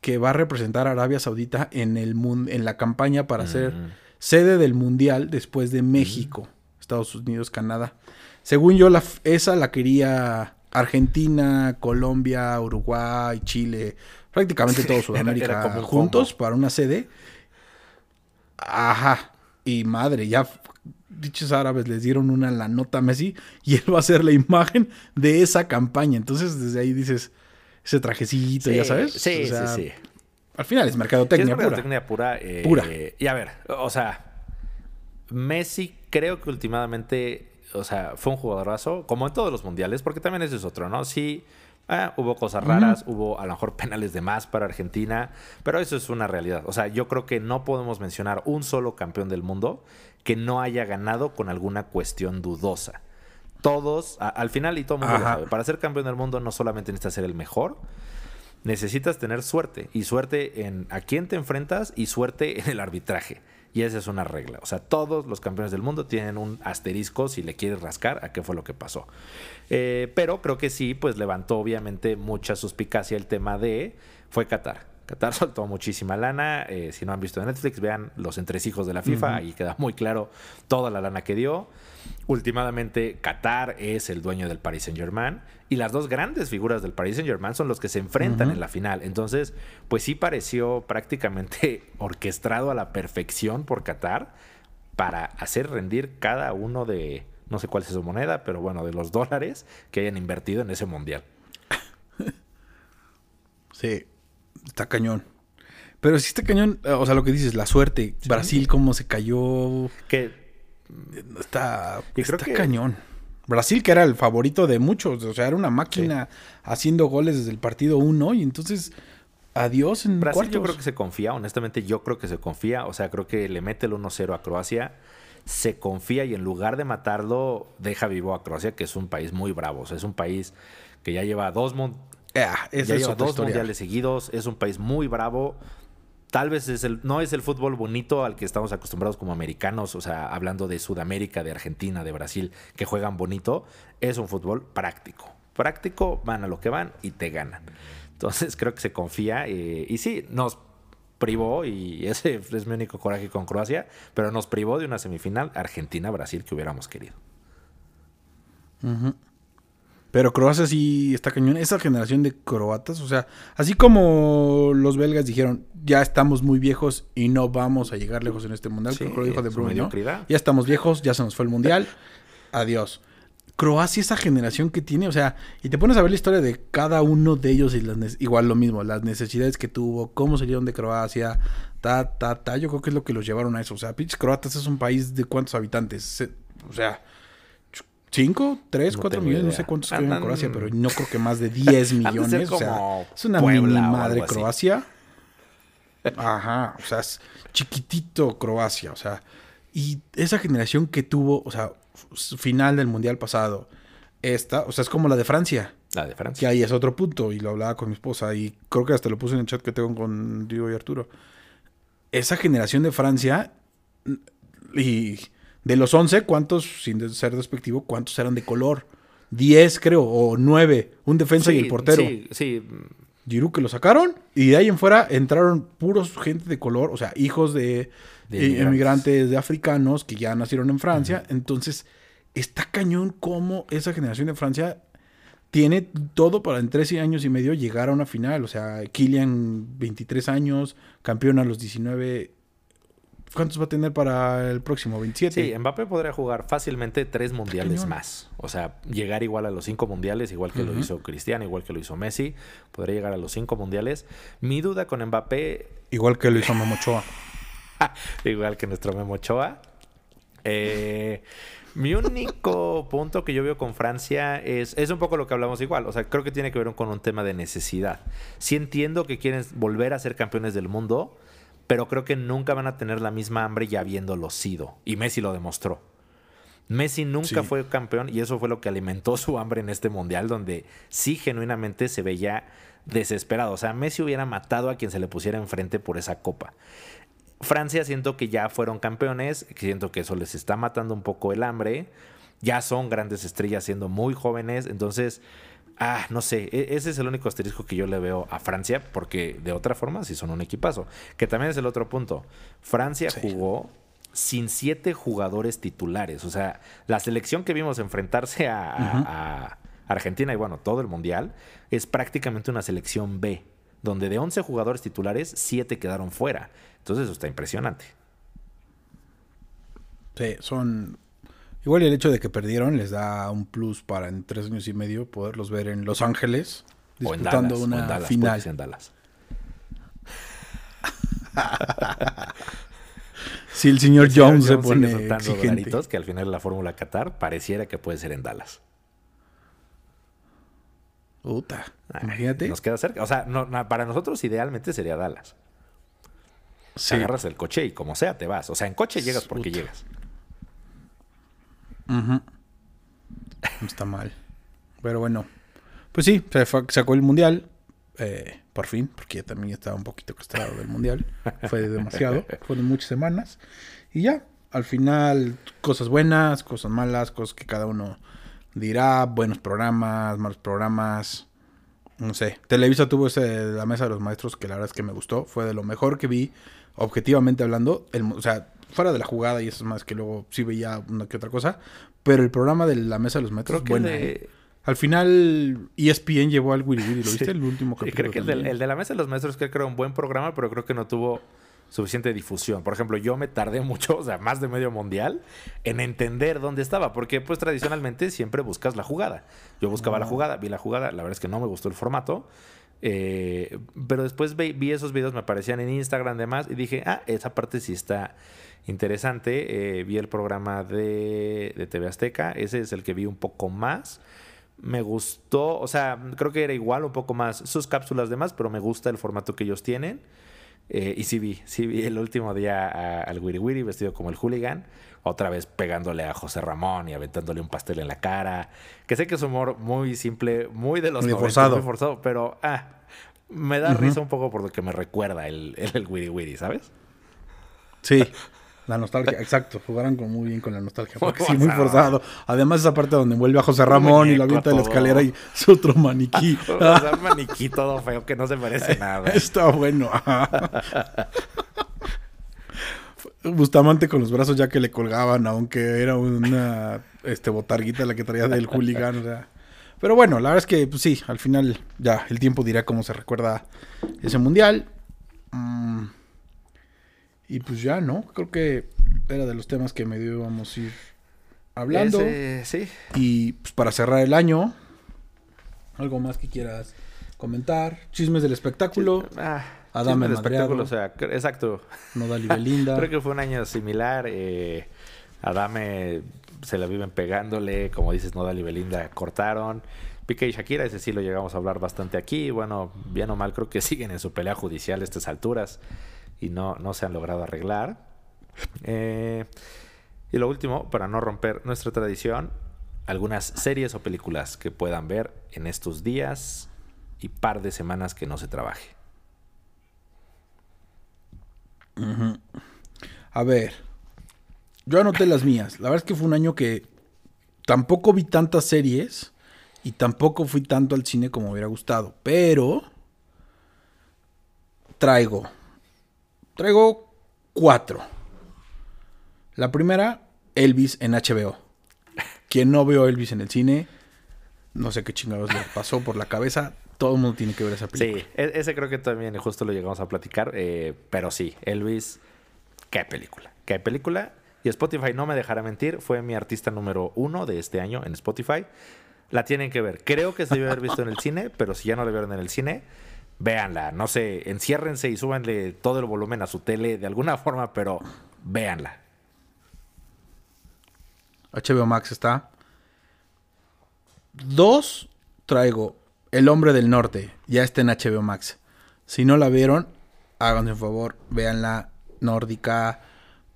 que va a representar a Arabia Saudita en, el en la campaña para ser mm. sede del Mundial después de México. Estados Unidos, Canadá. Según yo, la, esa la quería Argentina, Colombia, Uruguay, Chile, prácticamente todo Sudamérica juntos para una sede. Ajá. Y madre, ya dichos árabes les dieron una la nota a Messi y él va a ser la imagen de esa campaña. Entonces, desde ahí dices, ese trajecito, ya sabes. Sí, sí, sí. Al final es mercadotecnia, es mercadotecnia pura. pura. Eh, y a ver, o sea, Messi creo que últimamente, o sea, fue un jugadorazo, como en todos los mundiales, porque también ese es otro, ¿no? Sí, ah, hubo cosas raras, hubo a lo mejor penales de más para Argentina, pero eso es una realidad. O sea, yo creo que no podemos mencionar un solo campeón del mundo que no haya ganado con alguna cuestión dudosa. Todos, al final y todo el mundo lo sabe, para ser campeón del mundo no solamente necesitas ser el mejor, necesitas tener suerte. Y suerte en a quién te enfrentas y suerte en el arbitraje. Y esa es una regla. O sea, todos los campeones del mundo tienen un asterisco si le quieres rascar a qué fue lo que pasó. Eh, pero creo que sí, pues levantó obviamente mucha suspicacia el tema de fue Qatar. Qatar soltó muchísima lana. Eh, si no han visto en Netflix, vean Los Entresijos de la FIFA. Ahí queda muy claro toda la lana que dio. Últimamente, Qatar es el dueño del Paris Saint-Germain y las dos grandes figuras del Paris Saint-Germain son los que se enfrentan en la final. Entonces, pues sí pareció prácticamente orquestado a la perfección por Qatar para hacer rendir cada uno de, no sé cuál es su moneda, pero bueno, de los dólares que hayan invertido en ese mundial. Sí, está cañón. Pero sí está cañón, o sea, lo que dices, la suerte. Brasil, cómo se cayó. Que Está, está cañón. Brasil, que era el favorito de muchos, o sea, era una máquina haciendo goles desde el partido 1 y entonces adiós en Brasil yo creo que se confía, honestamente yo creo que se confía, o sea, creo que le mete el 1-0 a Croacia, se confía y en lugar de matarlo deja vivo a Croacia, que es un país muy bravo, o sea, es un país que ya lleva dos, ah, dos mundiales seguidos, es un país muy bravo, tal vez es el, no es el fútbol bonito al que estamos acostumbrados como americanos, o sea, hablando de Sudamérica, de Argentina, de Brasil, que juegan bonito, es un fútbol práctico. Práctico, van a lo que van y te ganan. Entonces creo que se confía eh, y sí, nos privó, y ese es mi único coraje con Croacia, pero nos privó de una semifinal Argentina-Brasil que hubiéramos querido. Pero Croacia sí está cañón. Esa generación de croatas, o sea, así como los belgas dijeron, ya estamos muy viejos y no vamos a llegar lejos en este mundial, creo que lo dijo de Bruno, Ya estamos viejos, ya se nos fue el mundial. Adiós. Croacia, esa generación que tiene, o sea, y te pones a ver la historia de cada uno de ellos y las igual lo mismo, las necesidades que tuvo, cómo salieron de Croacia, ta, ta, ta. Yo creo que es lo que los llevaron a eso. O sea, pinches croatas es un país de cuántos habitantes. O sea, ¿Cinco? ¿Tres? ¿Cuatro millones? No sé cuántos hay en Croacia, pero no creo que más de 10 millones. O sea, es una mini madre Croacia. Ajá, o sea, es chiquitito Croacia. O sea, Y esa generación que tuvo, o sea, final del mundial pasado, esta, o sea, es como la de Francia. La de Francia. Que ahí es otro punto, y lo hablaba con mi esposa, y creo que hasta lo puse en el chat que tengo con Diego y Arturo. Esa generación de Francia, y de los 11, ¿cuántos, sin ser despectivo, cuántos eran de color? 10, creo, o 9, un defensa y el portero. Sí, sí. Giroud que lo sacaron, y de ahí en fuera entraron puros gente de color, o sea, hijos de, De eh, inmigrantes. emigrantes de africanos que ya nacieron en Francia. Entonces, está cañón cómo esa generación de Francia tiene todo para en tres años y medio llegar a una final. O sea, Kylian, 23 años, campeón a los 19. ¿Cuántos va a tener para el próximo? 27. Sí, Mbappé podría jugar fácilmente tres mundiales más. O sea, llegar igual a los cinco mundiales, igual que lo hizo Cristiano, igual que lo hizo Messi. Podría llegar a los cinco mundiales. Mi duda con Mbappé, Igual que lo hizo Memo Ochoa. igual que nuestro Memo Ochoa. eh, mi único punto que yo veo con Francia es, es un poco lo que hablamos igual. O sea, creo que tiene que ver con un tema de necesidad. Sí entiendo que quieren volver a ser campeones del mundo, pero creo que nunca van a tener la misma hambre ya habiéndolo sido. Y Messi lo demostró. Messi nunca Sí. fue campeón y eso fue lo que alimentó su hambre en este mundial, donde sí genuinamente se veía desesperado. O sea, Messi hubiera matado a quien se le pusiera enfrente por esa copa. Francia siento que ya fueron campeones, siento que eso les está matando un poco el hambre. Ya son grandes estrellas siendo muy jóvenes, entonces, ah, no sé, e- ese es el único asterisco que yo le veo a Francia, porque de otra forma sí son un equipazo. Que también es el otro punto. Francia Sí. jugó sin siete jugadores titulares. O sea, la selección que vimos enfrentarse a, a- a Argentina y bueno, todo el mundial, es prácticamente una selección B, donde de 11 jugadores titulares, 7 quedaron fuera. Entonces eso está impresionante. Sí, son. Igual el hecho de que perdieron les da un plus para en tres años y medio poderlos ver en Los Ángeles O en disputando Dallas. o una en Dallas, final. en Dallas. Si el señor El señor Jones se Jones pone exigente. que al final la Fórmula Qatar pareciera que puede ser en Dallas. Puta, imagínate. Nos queda cerca. O sea, no- no, para nosotros idealmente sería Dallas. Sí. Agarras el coche y como sea te vas. O sea, en coche llegas porque llegas. Ujú. No está mal. Pero bueno. Pues sí, se sacó el mundial. eh, por fin, porque ya también estaba un poquito castrado del mundial. Fue demasiado. Fueron muchas semanas. Y ya, al final, cosas buenas, cosas malas, cosas que cada uno dirá. Buenos programas, malos programas. No sé. Televisa tuvo ese la mesa de los maestros que la verdad es que me gustó. Fue de lo mejor que vi, objetivamente hablando. El, o sea, fuera de la jugada y eso es más que luego sí veía una que otra cosa. Pero el programa de la mesa de los que bueno. de- Al final, ESPN llevó al Willy Willy, ¿lo viste? Sí. El último Sí, capítulo. creo que el, también. el de la mesa de los maestros creo que era un buen programa, pero creo que no tuvo suficiente difusión. Por ejemplo, yo me tardé mucho, o sea, más de medio mundial, en entender dónde estaba, porque pues tradicionalmente siempre buscas la jugada. Yo buscaba la jugada, vi la jugada, la verdad es que no me gustó el formato, eh, pero después ve- vi esos videos, me aparecían en Instagram y demás, y dije, ah, esa parte sí está interesante. Eh, vi el programa de, de TV Azteca, ese es el que vi un poco más me gustó, o sea, creo que era igual un poco más sus cápsulas de más, pero me gusta el formato que ellos tienen. Eh, y sí vi, sí vi el último día a- al Wiri Wiri vestido como el hooligan, otra vez pegándole a José Ramón y aventándole un pastel en la cara. Que sé que es humor muy simple, muy de los Muy 90, forzado. muy forzado, pero ah, me da risa un poco por lo que me recuerda el, el, el Wiri Wiri, ¿sabes? Sí, la nostalgia, exacto. Jugaron con, muy bien con la nostalgia. Porque sí, muy forzado. Además, esa parte donde vuelve a José Ramón y lo avienta de la escalera y es otro maniquí. O sea, un maniquí todo feo que no se parece nada. Está bueno. Bustamante con los brazos ya que le colgaban, aunque era una este botarguita la que traía del hooligan. o sea. Pero bueno, la verdad es que pues, sí, al final ya el tiempo dirá cómo se recuerda ese mundial. Mm, y pues ya, ¿no? Creo que era de los temas que medio íbamos a ir hablando. Ese- sí, Y pues para cerrar el año, algo más que quieras comentar. Chismes del espectáculo. Ah, Adame chisme de espectáculo, o sea, exacto. Nodal y Belinda. Creo que fue un año similar. Eh, Adame se la viven pegándole, como dices, Nodal y Belinda cortaron. Piqué y Shakira, ese sí lo llegamos a hablar bastante aquí. Bueno, bien o mal, creo que siguen en su pelea judicial a estas alturas y no, no se han logrado arreglar. Eh, y lo último, para no romper nuestra tradición, algunas series o películas que puedan ver en estos días y par de semanas que no se trabaje. A ver, yo anoté las mías. La verdad es que fue un año que tampoco vi tantas series y tampoco fui tanto al cine como me hubiera gustado. Pero traigo, traigo cuatro. La primera, Elvis en HBO. Quien no vio Elvis en el cine, no sé qué chingados le pasó por la cabeza. Todo el mundo tiene que ver esa película. Sí, e- ese creo que también justo lo llegamos a platicar. eh, pero sí, Elvis, qué película. Qué película. Y Spotify, no me dejará mentir, fue mi artista número uno de este año en Spotify. La tienen que ver. Creo que se debe haber visto en el cine, pero si ya no la vieron en el cine, véanla. No sé, enciérrense y súbanle todo el volumen a su tele de alguna forma, pero véanla. HBO Max está. Dos, traigo El Hombre del Norte. Ya está en HBO Max. Si no la vieron, háganse un favor, véanla. Nórdica.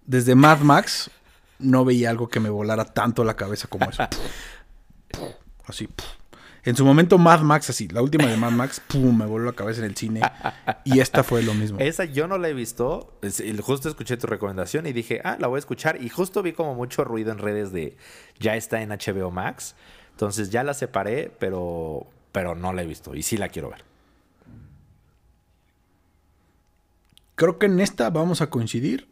Desde Mad Max, no veía algo que me volara tanto la cabeza como eso. Así. En su momento, Mad Max, así. La última de Mad Max, pum, me voló la cabeza en el cine. Y esta fue lo mismo. Esa yo no la he visto. Justo escuché tu recomendación y dije, ah, la voy a escuchar. Y justo vi como mucho ruido en redes de ya está en HBO Max. Entonces ya la separé, pero, pero no la he visto. Y sí la quiero ver. Creo que en esta vamos a coincidir.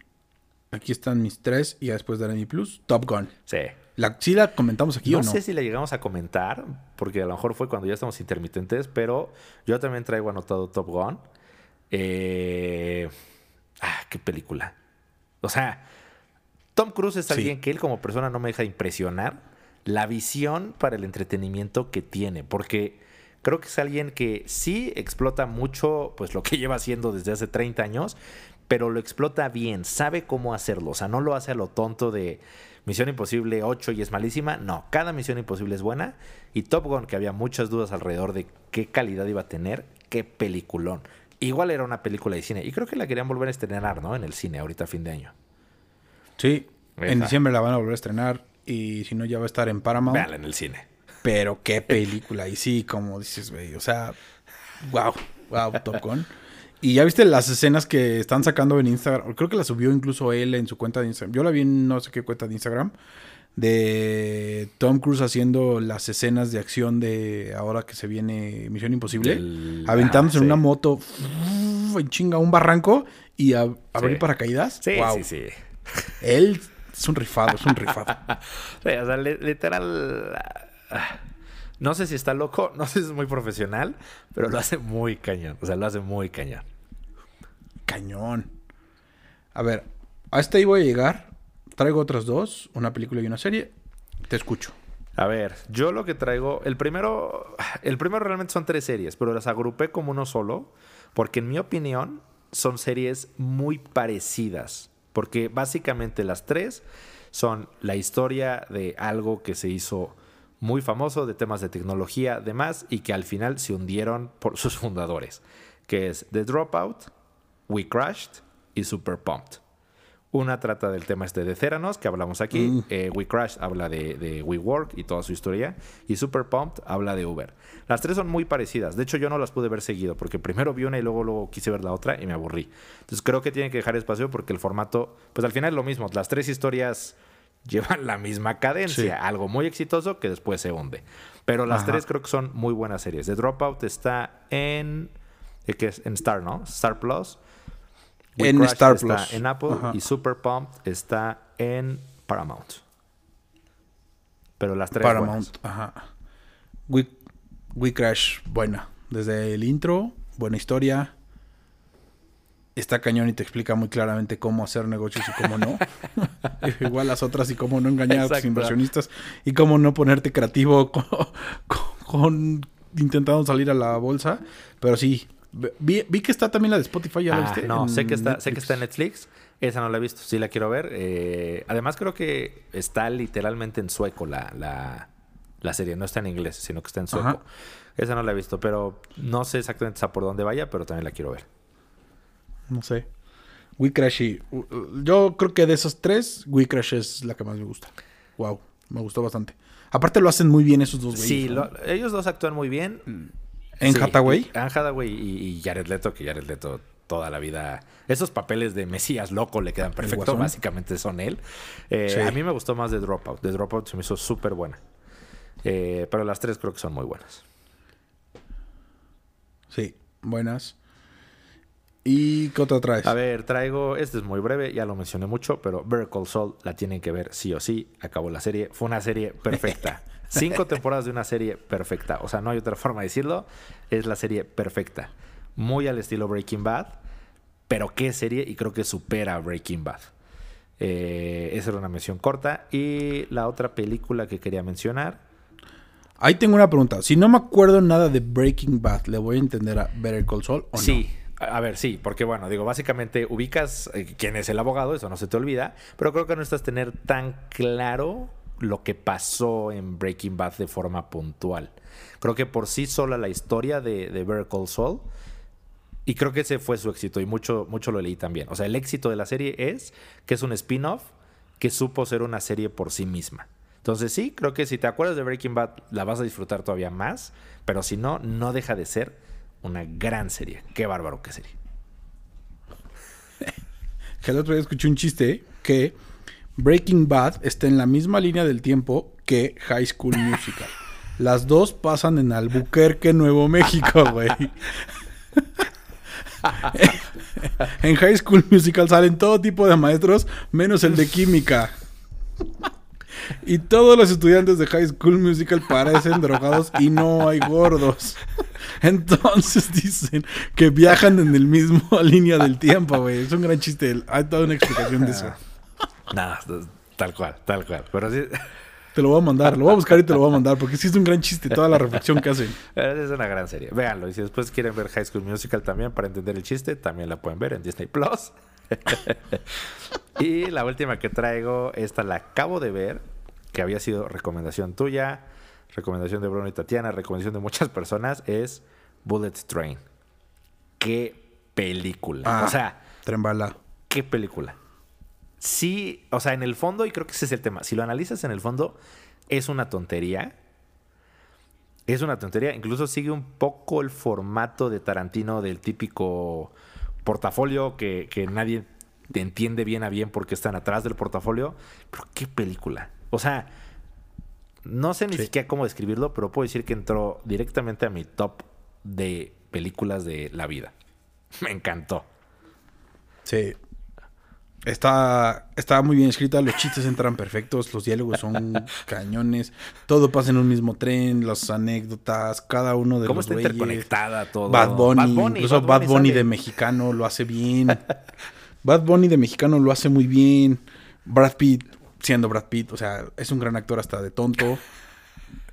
Aquí están mis tres y ya después daré mi plus. Top Gun. Sí. La, ¿Sí la comentamos aquí No, o no? sé si la llegamos a comentar, porque a lo mejor fue cuando ya estamos intermitentes, pero yo también traigo anotado Top Gun. Eh, Ah, qué película. O sea, Tom Cruise es Sí. alguien que él como persona no me deja de impresionar la visión para el entretenimiento que tiene, porque creo que es alguien que sí explota mucho pues lo que lleva haciendo desde hace 30 años, pero lo explota bien, sabe cómo hacerlo, o sea, no lo hace a lo tonto de Misión Imposible 8 y es malísima, no, cada Misión Imposible es buena y Top Gun que había muchas dudas alrededor de qué calidad iba a tener, qué peliculón. Igual era una película de cine y creo que la querían volver a estrenar, ¿no? En el cine ahorita a fin de año. Sí. En diciembre la van a volver a estrenar. Y si no, ya va a estar en Paramount. Véanla en el cine. Pero qué película. Y sí, como dices, güey. O sea, wow. Wow, Top Gun. Y ya viste las escenas que están sacando en Instagram. Creo que la subió incluso él en su cuenta de Instagram. Yo la vi en no sé qué cuenta de Instagram. De Tom Cruise haciendo las escenas de acción de ahora que se viene Misión Imposible. Aventándose ah, en sí. una moto en chinga un barranco y a, abrir Sí. paracaídas. Sí, wow. sí, sí. Él es un rifado, es un rifado. Sí, o sea, li- literal. ah, No sé si está loco, no sé si es muy profesional, pero lo hace muy cañón. O sea, lo hace muy cañón. Cañón. A ver, a este ahí voy a llegar. Traigo otras dos, una película y una serie. Te escucho. A ver, yo lo que traigo, el primero, el primero realmente son tres series, pero las agrupé como uno solo, porque en mi opinión son series muy parecidas, porque básicamente las tres son la historia de algo que se hizo muy famoso, de temas de tecnología, demás, y que al final se hundieron por sus fundadores, que es The Dropout, We Crashed y Super Pumped. Una trata del tema este de Theranos, que hablamos aquí. Eh, We Crash habla de, de WeWork y toda su historia. Y Super Pumped habla de Uber. Las tres son muy parecidas. De hecho, yo no las pude ver seguido porque primero vi una y luego, luego quise ver la otra y me aburrí. Entonces creo que tienen que dejar espacio porque el formato, pues al final es lo mismo. Las tres historias llevan la misma cadencia. Sí. Algo muy exitoso que después se hunde. Pero las Ajá. tres creo que son muy buenas series. The Dropout está en... eh, ¿qué es? En Star, ¿no? Star Plus. We En Star está Plus. en Apple Ajá. y Super Pumped está en Paramount. Pero las tres Paramount. buenas. Ajá. We, We Crash, buena. Desde el intro, buena historia. Está cañón y te explica muy claramente cómo hacer negocios y cómo no. Igual las otras y cómo no engañar a tus inversionistas y cómo no ponerte creativo con, con- con- intentando salir a la bolsa. Pero sí, vi, vi que está también la de Spotify, ¿ya la Ah, viste? no, En sé que, está, sé que está en Netflix. Esa no la he visto. Sí la quiero ver. Eh, además creo que está literalmente en sueco la, la, la serie. No está en inglés, sino que está en sueco. Ajá. Esa no la he visto, pero no sé exactamente por dónde vaya, pero también la quiero ver. No sé. We Crash y... Yo creo que de esos tres, We Crash es la que más me gusta. Wow, me gustó bastante. Aparte lo hacen muy bien esos dos güeyes. Sí, ellos dos actúan muy bien. En Sí, Hathaway. Anne Hathaway y, y Jared Leto, que Jared Leto toda la vida... Esos papeles de Mesías loco le quedan perfecto. Básicamente son él. Eh, Sí. A mí me gustó más de Dropout. De Dropout se me hizo súper buena. Eh, pero las tres creo que son muy buenas. Sí, buenas. ¿Y qué otra traes? A ver, traigo... Este es muy breve, ya lo mencioné mucho, pero Better Call Saul la tienen que ver sí o sí. Acabó la serie. Fue una serie perfecta. Cinco temporadas de una serie perfecta. O sea, no hay otra forma de decirlo. Es la serie perfecta. Muy al estilo Breaking Bad. Pero qué serie y creo que supera a Breaking Bad. Eh, esa era una mención corta. Y la otra película que quería mencionar. Ahí tengo una pregunta. Si no me acuerdo nada de Breaking Bad, ¿le voy a entender a Better Call Saul o no? Sí. A a ver, sí, porque bueno, digo, básicamente ubicas eh, quién es el abogado, eso no se te olvida, pero creo que no estás tener tan claro lo que pasó en Breaking Bad de forma puntual. Creo que por sí sola la historia de, de Better Call Saul, y creo que ese fue su éxito, y mucho, mucho lo leí también. O sea, el éxito de la serie es que es un spin-off que supo ser una serie por sí misma. Entonces sí, creo que si te acuerdas de Breaking Bad la vas a disfrutar todavía más, pero si no, no deja de ser una gran serie. Qué bárbaro qué serie. Que el otro día escuché un chiste que Breaking Bad está en la misma línea del tiempo que High School Musical. Las dos pasan en Albuquerque, Nuevo México, güey. en High School Musical salen todo tipo de maestros, menos el de química. Y todos los estudiantes de High School Musical parecen drogados y no hay gordos. Entonces dicen que viajan en el mismo línea del tiempo, güey. Es un gran chiste. Hay toda una explicación de eso. Nada, tal cual, tal cual. Pero sí, Te lo voy a mandar, lo voy a buscar y te lo voy a mandar, porque sí es un gran chiste toda la reflexión que hacen. es una gran serie. Véanlo. Y si después quieren ver High School Musical también para entender el chiste, también la pueden ver en Disney Plus. y la última que traigo, esta la acabo de ver, que había sido recomendación tuya, recomendación de Bruno y Tatiana, recomendación de muchas personas, es Bullet Train. Qué película. Ah, o sea, Trembala. qué película. Sí, o sea, en el fondo, y creo que ese es el tema, si lo analizas en el fondo, es una tontería. Es una tontería. Incluso sigue un poco el formato de Tarantino del típico portafolio que, que nadie te entiende bien a bien porque están atrás del portafolio. Pero qué película. O sea, no sé ni Sí. siquiera cómo describirlo, pero puedo decir que entró directamente a mi top de películas de la vida. Me encantó. Sí. Está, está muy bien escrita, los chistes entran perfectos, los diálogos son cañones, todo pasa en un mismo tren, las anécdotas, cada uno de ¿Cómo los está güeyes. interconectada todo? Bad Bunny, incluso Bad Bunny, de mexicano lo hace bien. Bad Bunny de mexicano lo hace muy bien. Brad Pitt, siendo Brad Pitt, o sea, es un gran actor hasta de tonto.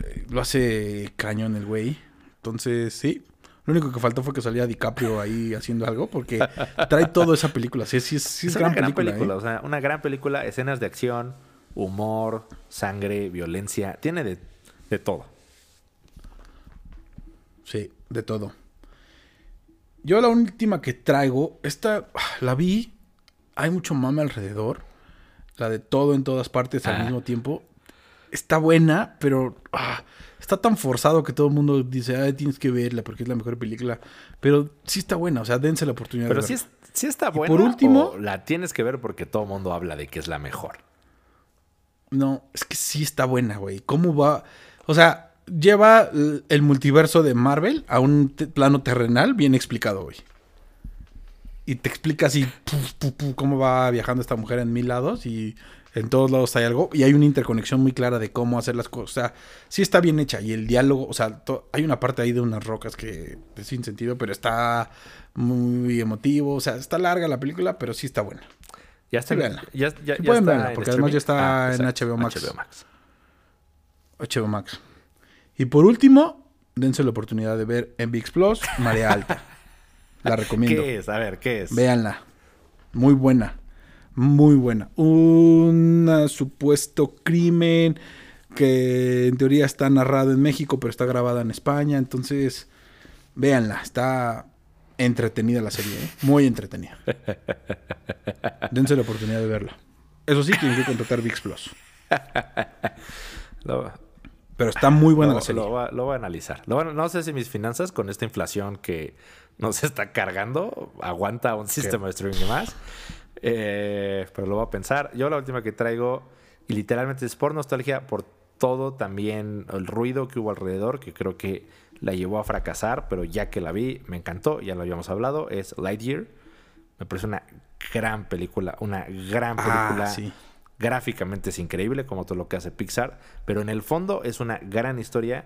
Eh, Lo hace cañón el güey. Entonces, sí. Lo único que faltó fue que salía DiCaprio ahí haciendo algo, porque trae toda esa película. Sí, sí, sí es, es una gran, gran película. película, ¿eh? o sea, una gran película, escenas de acción, humor, sangre, violencia, tiene de, de todo. Sí, de todo. Yo la última que traigo, esta ah, la vi, hay mucho mame alrededor, la de todo en todas partes al Ah. mismo tiempo. Está buena, pero ah, está tan forzado que todo el mundo dice, "Ay, tienes que verla porque es la mejor película. Pero sí está buena, o sea, dense la oportunidad Pero de sí, es, sí está Y buena. por último- o la tienes que ver porque todo el mundo habla de que es la mejor. No, es que sí está buena, güey. ¿Cómo va? O sea, lleva el multiverso de Marvel a un te- plano terrenal bien explicado, güey. Y te explica así pu, pu, pu, cómo va viajando esta mujer en mil lados y en todos lados hay algo. Y hay una interconexión muy clara de cómo hacer las cosas. O sea, sí está bien hecha. Y el diálogo, o sea, hay una parte ahí de unas rocas que es sin sentido, pero está muy emotivo. O sea, está larga la película, pero sí está buena. Ya está, Sí, ya, ya, Sí ya pueden está verla, en porque además ya está en HBO Max. HBO Max. HBO Max. Y por último, dense la oportunidad de ver en VIX Plus, Marea Alta. La recomiendo. ¿Qué es? A ver, ¿qué es? Véanla. Muy buena. Muy buena. Un supuesto crimen que en teoría está narrado en México, pero está grabada en España. Entonces, véanla. Está entretenida la serie, ¿eh? Muy entretenida. Dense la oportunidad de verla. Eso sí, tienen que contratar VIX Plus. Lo, Pero está muy buena lo- la serie. lo va- lo voy a analizar. No sé si mis finanzas con esta inflación que nos está cargando aguanta un sistema de streaming más. Eh, pero lo voy a pensar. Yo la última que traigo, y literalmente es por nostalgia, por todo también el ruido que hubo alrededor, que creo que la llevó a fracasar, pero ya que la vi, me encantó, ya lo habíamos hablado, es Lightyear. Me parece una gran película, una gran Ah, película. sí. Gráficamente es increíble, como todo lo que hace Pixar, pero en el fondo es una gran historia.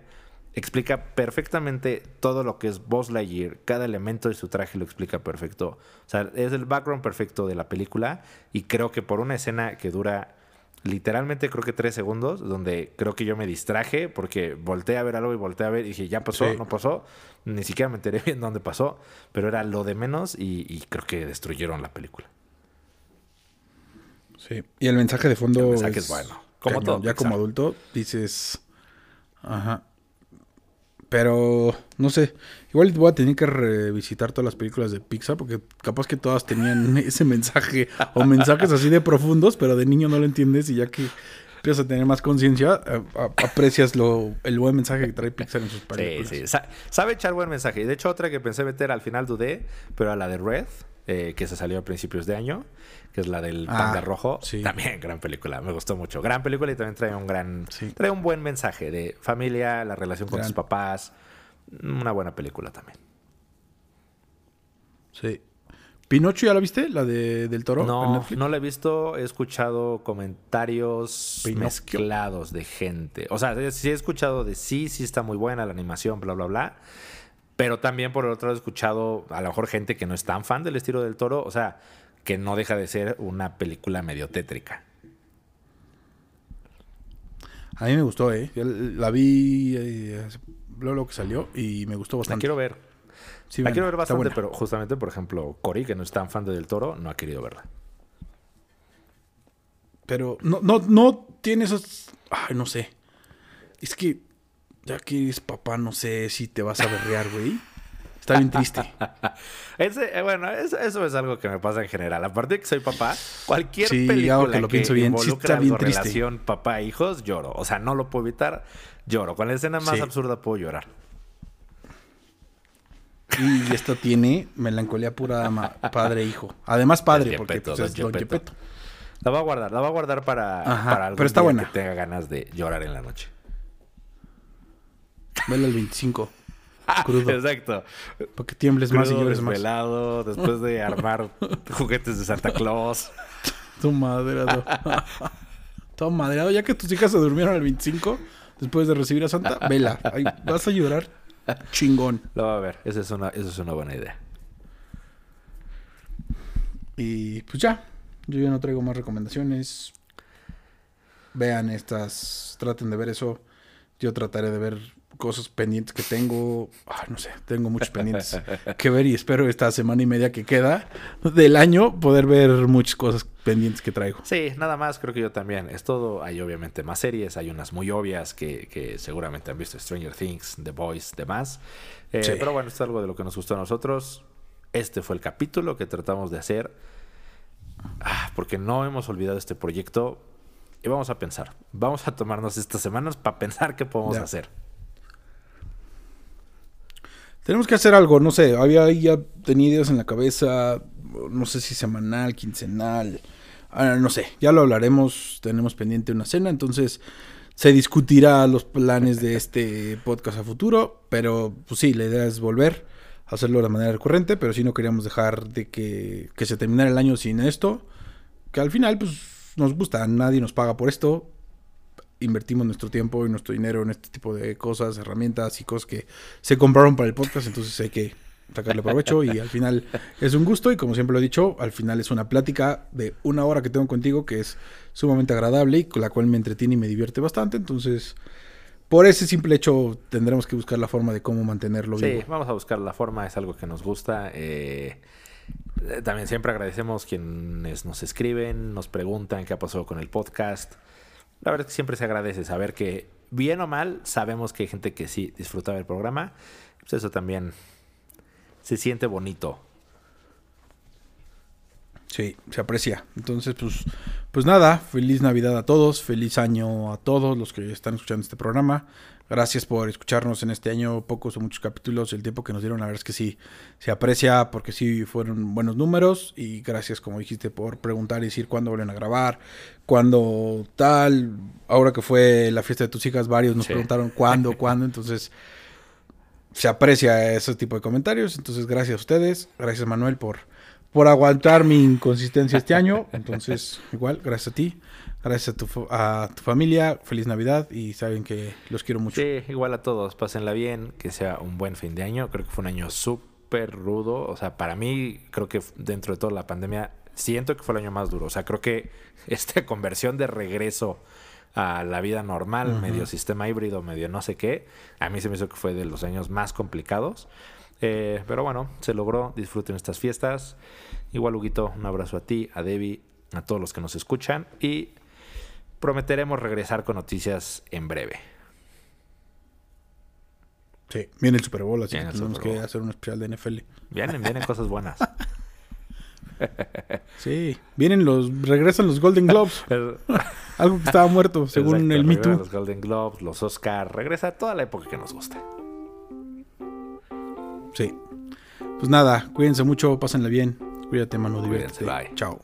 Explica perfectamente todo lo que es Buzz Lightyear. Cada elemento de su traje lo explica perfecto. O sea, es el background perfecto de la película. Y creo que por una escena que dura literalmente creo que tres segundos, donde creo que yo me distraje porque volteé a ver algo y volteé a ver y dije, ya pasó, Sí. no pasó. Ni siquiera me enteré bien dónde pasó, pero era lo de menos y, y creo que destruyeron la película. Sí. Y el mensaje de fondo El mensaje es bueno. Como todo Ya como adulto dices... Ajá. Pero, no sé. Igual voy a tener que revisitar todas las películas de Pixar porque capaz que todas tenían ese mensaje o mensajes así de profundos, pero de niño no lo entiendes y ya que empiezas a tener más conciencia, a- aprecias lo, el buen mensaje que trae Pixar en sus Sí, películas. sí. Sa- sabe echar buen mensaje. Y de hecho, otra que pensé meter al final dudé, pero a la de Red, eh, que se salió a principios de año, que es la del Ah, panda rojo. sí. También gran película, me gustó mucho. Gran película y también trae un gran, Sí. trae un buen mensaje de familia, la relación con Gran. tus papás. Una buena película también. Sí. ¿Pinocho ya la viste? ¿La de, del toro? No, no la he visto. He escuchado comentarios Pinocchio. mezclados de gente. O sea, sí he escuchado de sí, sí está muy buena la animación, bla, bla, bla. Pero también por el otro lado he escuchado a lo mejor gente que no es tan fan del estilo del toro. O sea, que no deja de ser una película medio tétrica. A mí me gustó, ¿eh? Yo la vi eh, luego que salió y me gustó La bastante. quiero ver. Sí, la quiero ver bastante, pero justamente, por ejemplo, Cory, que no es tan fan de del toro, no ha querido verla. Pero no, no, no tiene esos... Ay, no sé. Es que ya que eres papá, no sé si te vas a berrear, güey. Está bien triste. Ese, eh, bueno, eso, eso es algo que me pasa en general. Aparte de que soy papá, cualquier Sí, película que lo pienso bien, sí algo triste. relación papá-hijos, lloro. O sea, no lo puedo evitar, lloro. Con la escena más Sí. absurda puedo llorar. Y esto tiene melancolía pura padre-hijo. Además padre, Don porque Gepetto, pues, es Don Don Gepetto. Gepetto. La voy a guardar, la voy a guardar para, Ajá, para algún pero está día buena. que tenga ganas de llorar en la noche. Vela el 25. Crudo. Exacto. Para que tiembles más y llores más. desvelado, después de armar juguetes de Santa Claus. Tu maderado. Todo maderado. Ya que tus hijas se durmieron el 25, después de recibir a Santa, vela. Vas a llorar chingón. Lo va a ver. Esa es una, esa es una buena idea. Y pues ya. Yo ya no traigo más recomendaciones. Vean estas. Traten de ver eso. Yo trataré de ver cosas pendientes que tengo. Ay, no sé, tengo muchos pendientes que ver y espero esta semana y media que queda del año poder ver muchas cosas pendientes que traigo. Sí, nada más, creo que yo también. Es todo. Hay obviamente más series, hay unas muy obvias que, que seguramente han visto: Stranger Things, The Boys, demás. Eh, Sí. Pero bueno, es algo de lo que nos gustó a nosotros. Este fue el capítulo que tratamos de hacer. Ah, porque no hemos olvidado este proyecto. Y vamos a pensar. Vamos a tomarnos estas semanas para pensar qué podemos hacer. Tenemos que hacer algo, no sé, había ya tenía ideas en la cabeza, no sé si semanal, quincenal, ah, no sé, ya lo hablaremos, tenemos pendiente una cena, entonces se discutirá los planes de este podcast a futuro, pero pues sí, la idea es volver a hacerlo de manera recurrente, pero sí no queríamos dejar de que, que se terminara el año sin esto, que al final pues nos gusta, nadie nos paga por esto, invertimos nuestro tiempo y nuestro dinero en este tipo de cosas, herramientas y cosas que se compraron para el podcast, entonces hay que sacarle provecho y al final es un gusto y como siempre lo he dicho, al final es una plática de una hora que tengo contigo que es sumamente agradable y con la cual me entretiene y me divierte bastante, entonces por ese simple hecho tendremos que buscar la forma de cómo mantenerlo Sí, vivo. vamos a buscar la forma, es algo que nos gusta. eh, también siempre agradecemos quienes nos escriben, nos preguntan qué ha pasado con el podcast. La verdad es que siempre se agradece saber que, bien o mal, sabemos que hay gente que sí disfrutaba del programa. Pues eso también se siente bonito. Sí, se aprecia. Entonces, pues, pues nada, feliz Navidad a todos, feliz año a todos los que están escuchando este programa. Gracias por escucharnos en este año, pocos o muchos capítulos, el tiempo que nos dieron, la verdad es que sí, se aprecia porque sí fueron buenos números y gracias, como dijiste, por preguntar y decir cuándo vuelven a grabar, cuándo tal. Ahora que fue la fiesta de tus hijas, varios nos Sí. preguntaron cuándo, cuándo, entonces se aprecia ese tipo de comentarios. Entonces, gracias a ustedes. Gracias, Manuel, por, por aguantar mi inconsistencia este año. Entonces, igual, gracias a ti. Gracias a tu, a tu familia. Feliz Navidad y saben que los quiero mucho. Sí, igual a todos, pásenla bien, que sea un buen fin de año. Creo que fue un año súper rudo. O sea, para mí, creo que dentro de toda la pandemia, siento que fue el año más duro. O sea, creo que esta conversión de regreso a la vida normal, medio sistema híbrido, medio no sé qué, a mí se me hizo que fue de los años más complicados. Eh, pero bueno, se logró. Disfruten estas fiestas. Igual, Huguito, un abrazo a ti, a Debbie, a todos los que nos escuchan. Y prometeremos regresar con noticias en breve. Sí, viene el Super Bowl, así Viene que tenemos que hacer un especial de NFL. Vienen, vienen cosas buenas. Sí, vienen los, regresan los Golden Globes, algo que estaba muerto, según Exacto, el Too. Los Golden Globes, los Oscar, regresa toda la época que nos gusta. Sí. Pues nada, cuídense mucho, pásenla bien. Cuídate, mano, diviértete. bye. Chao.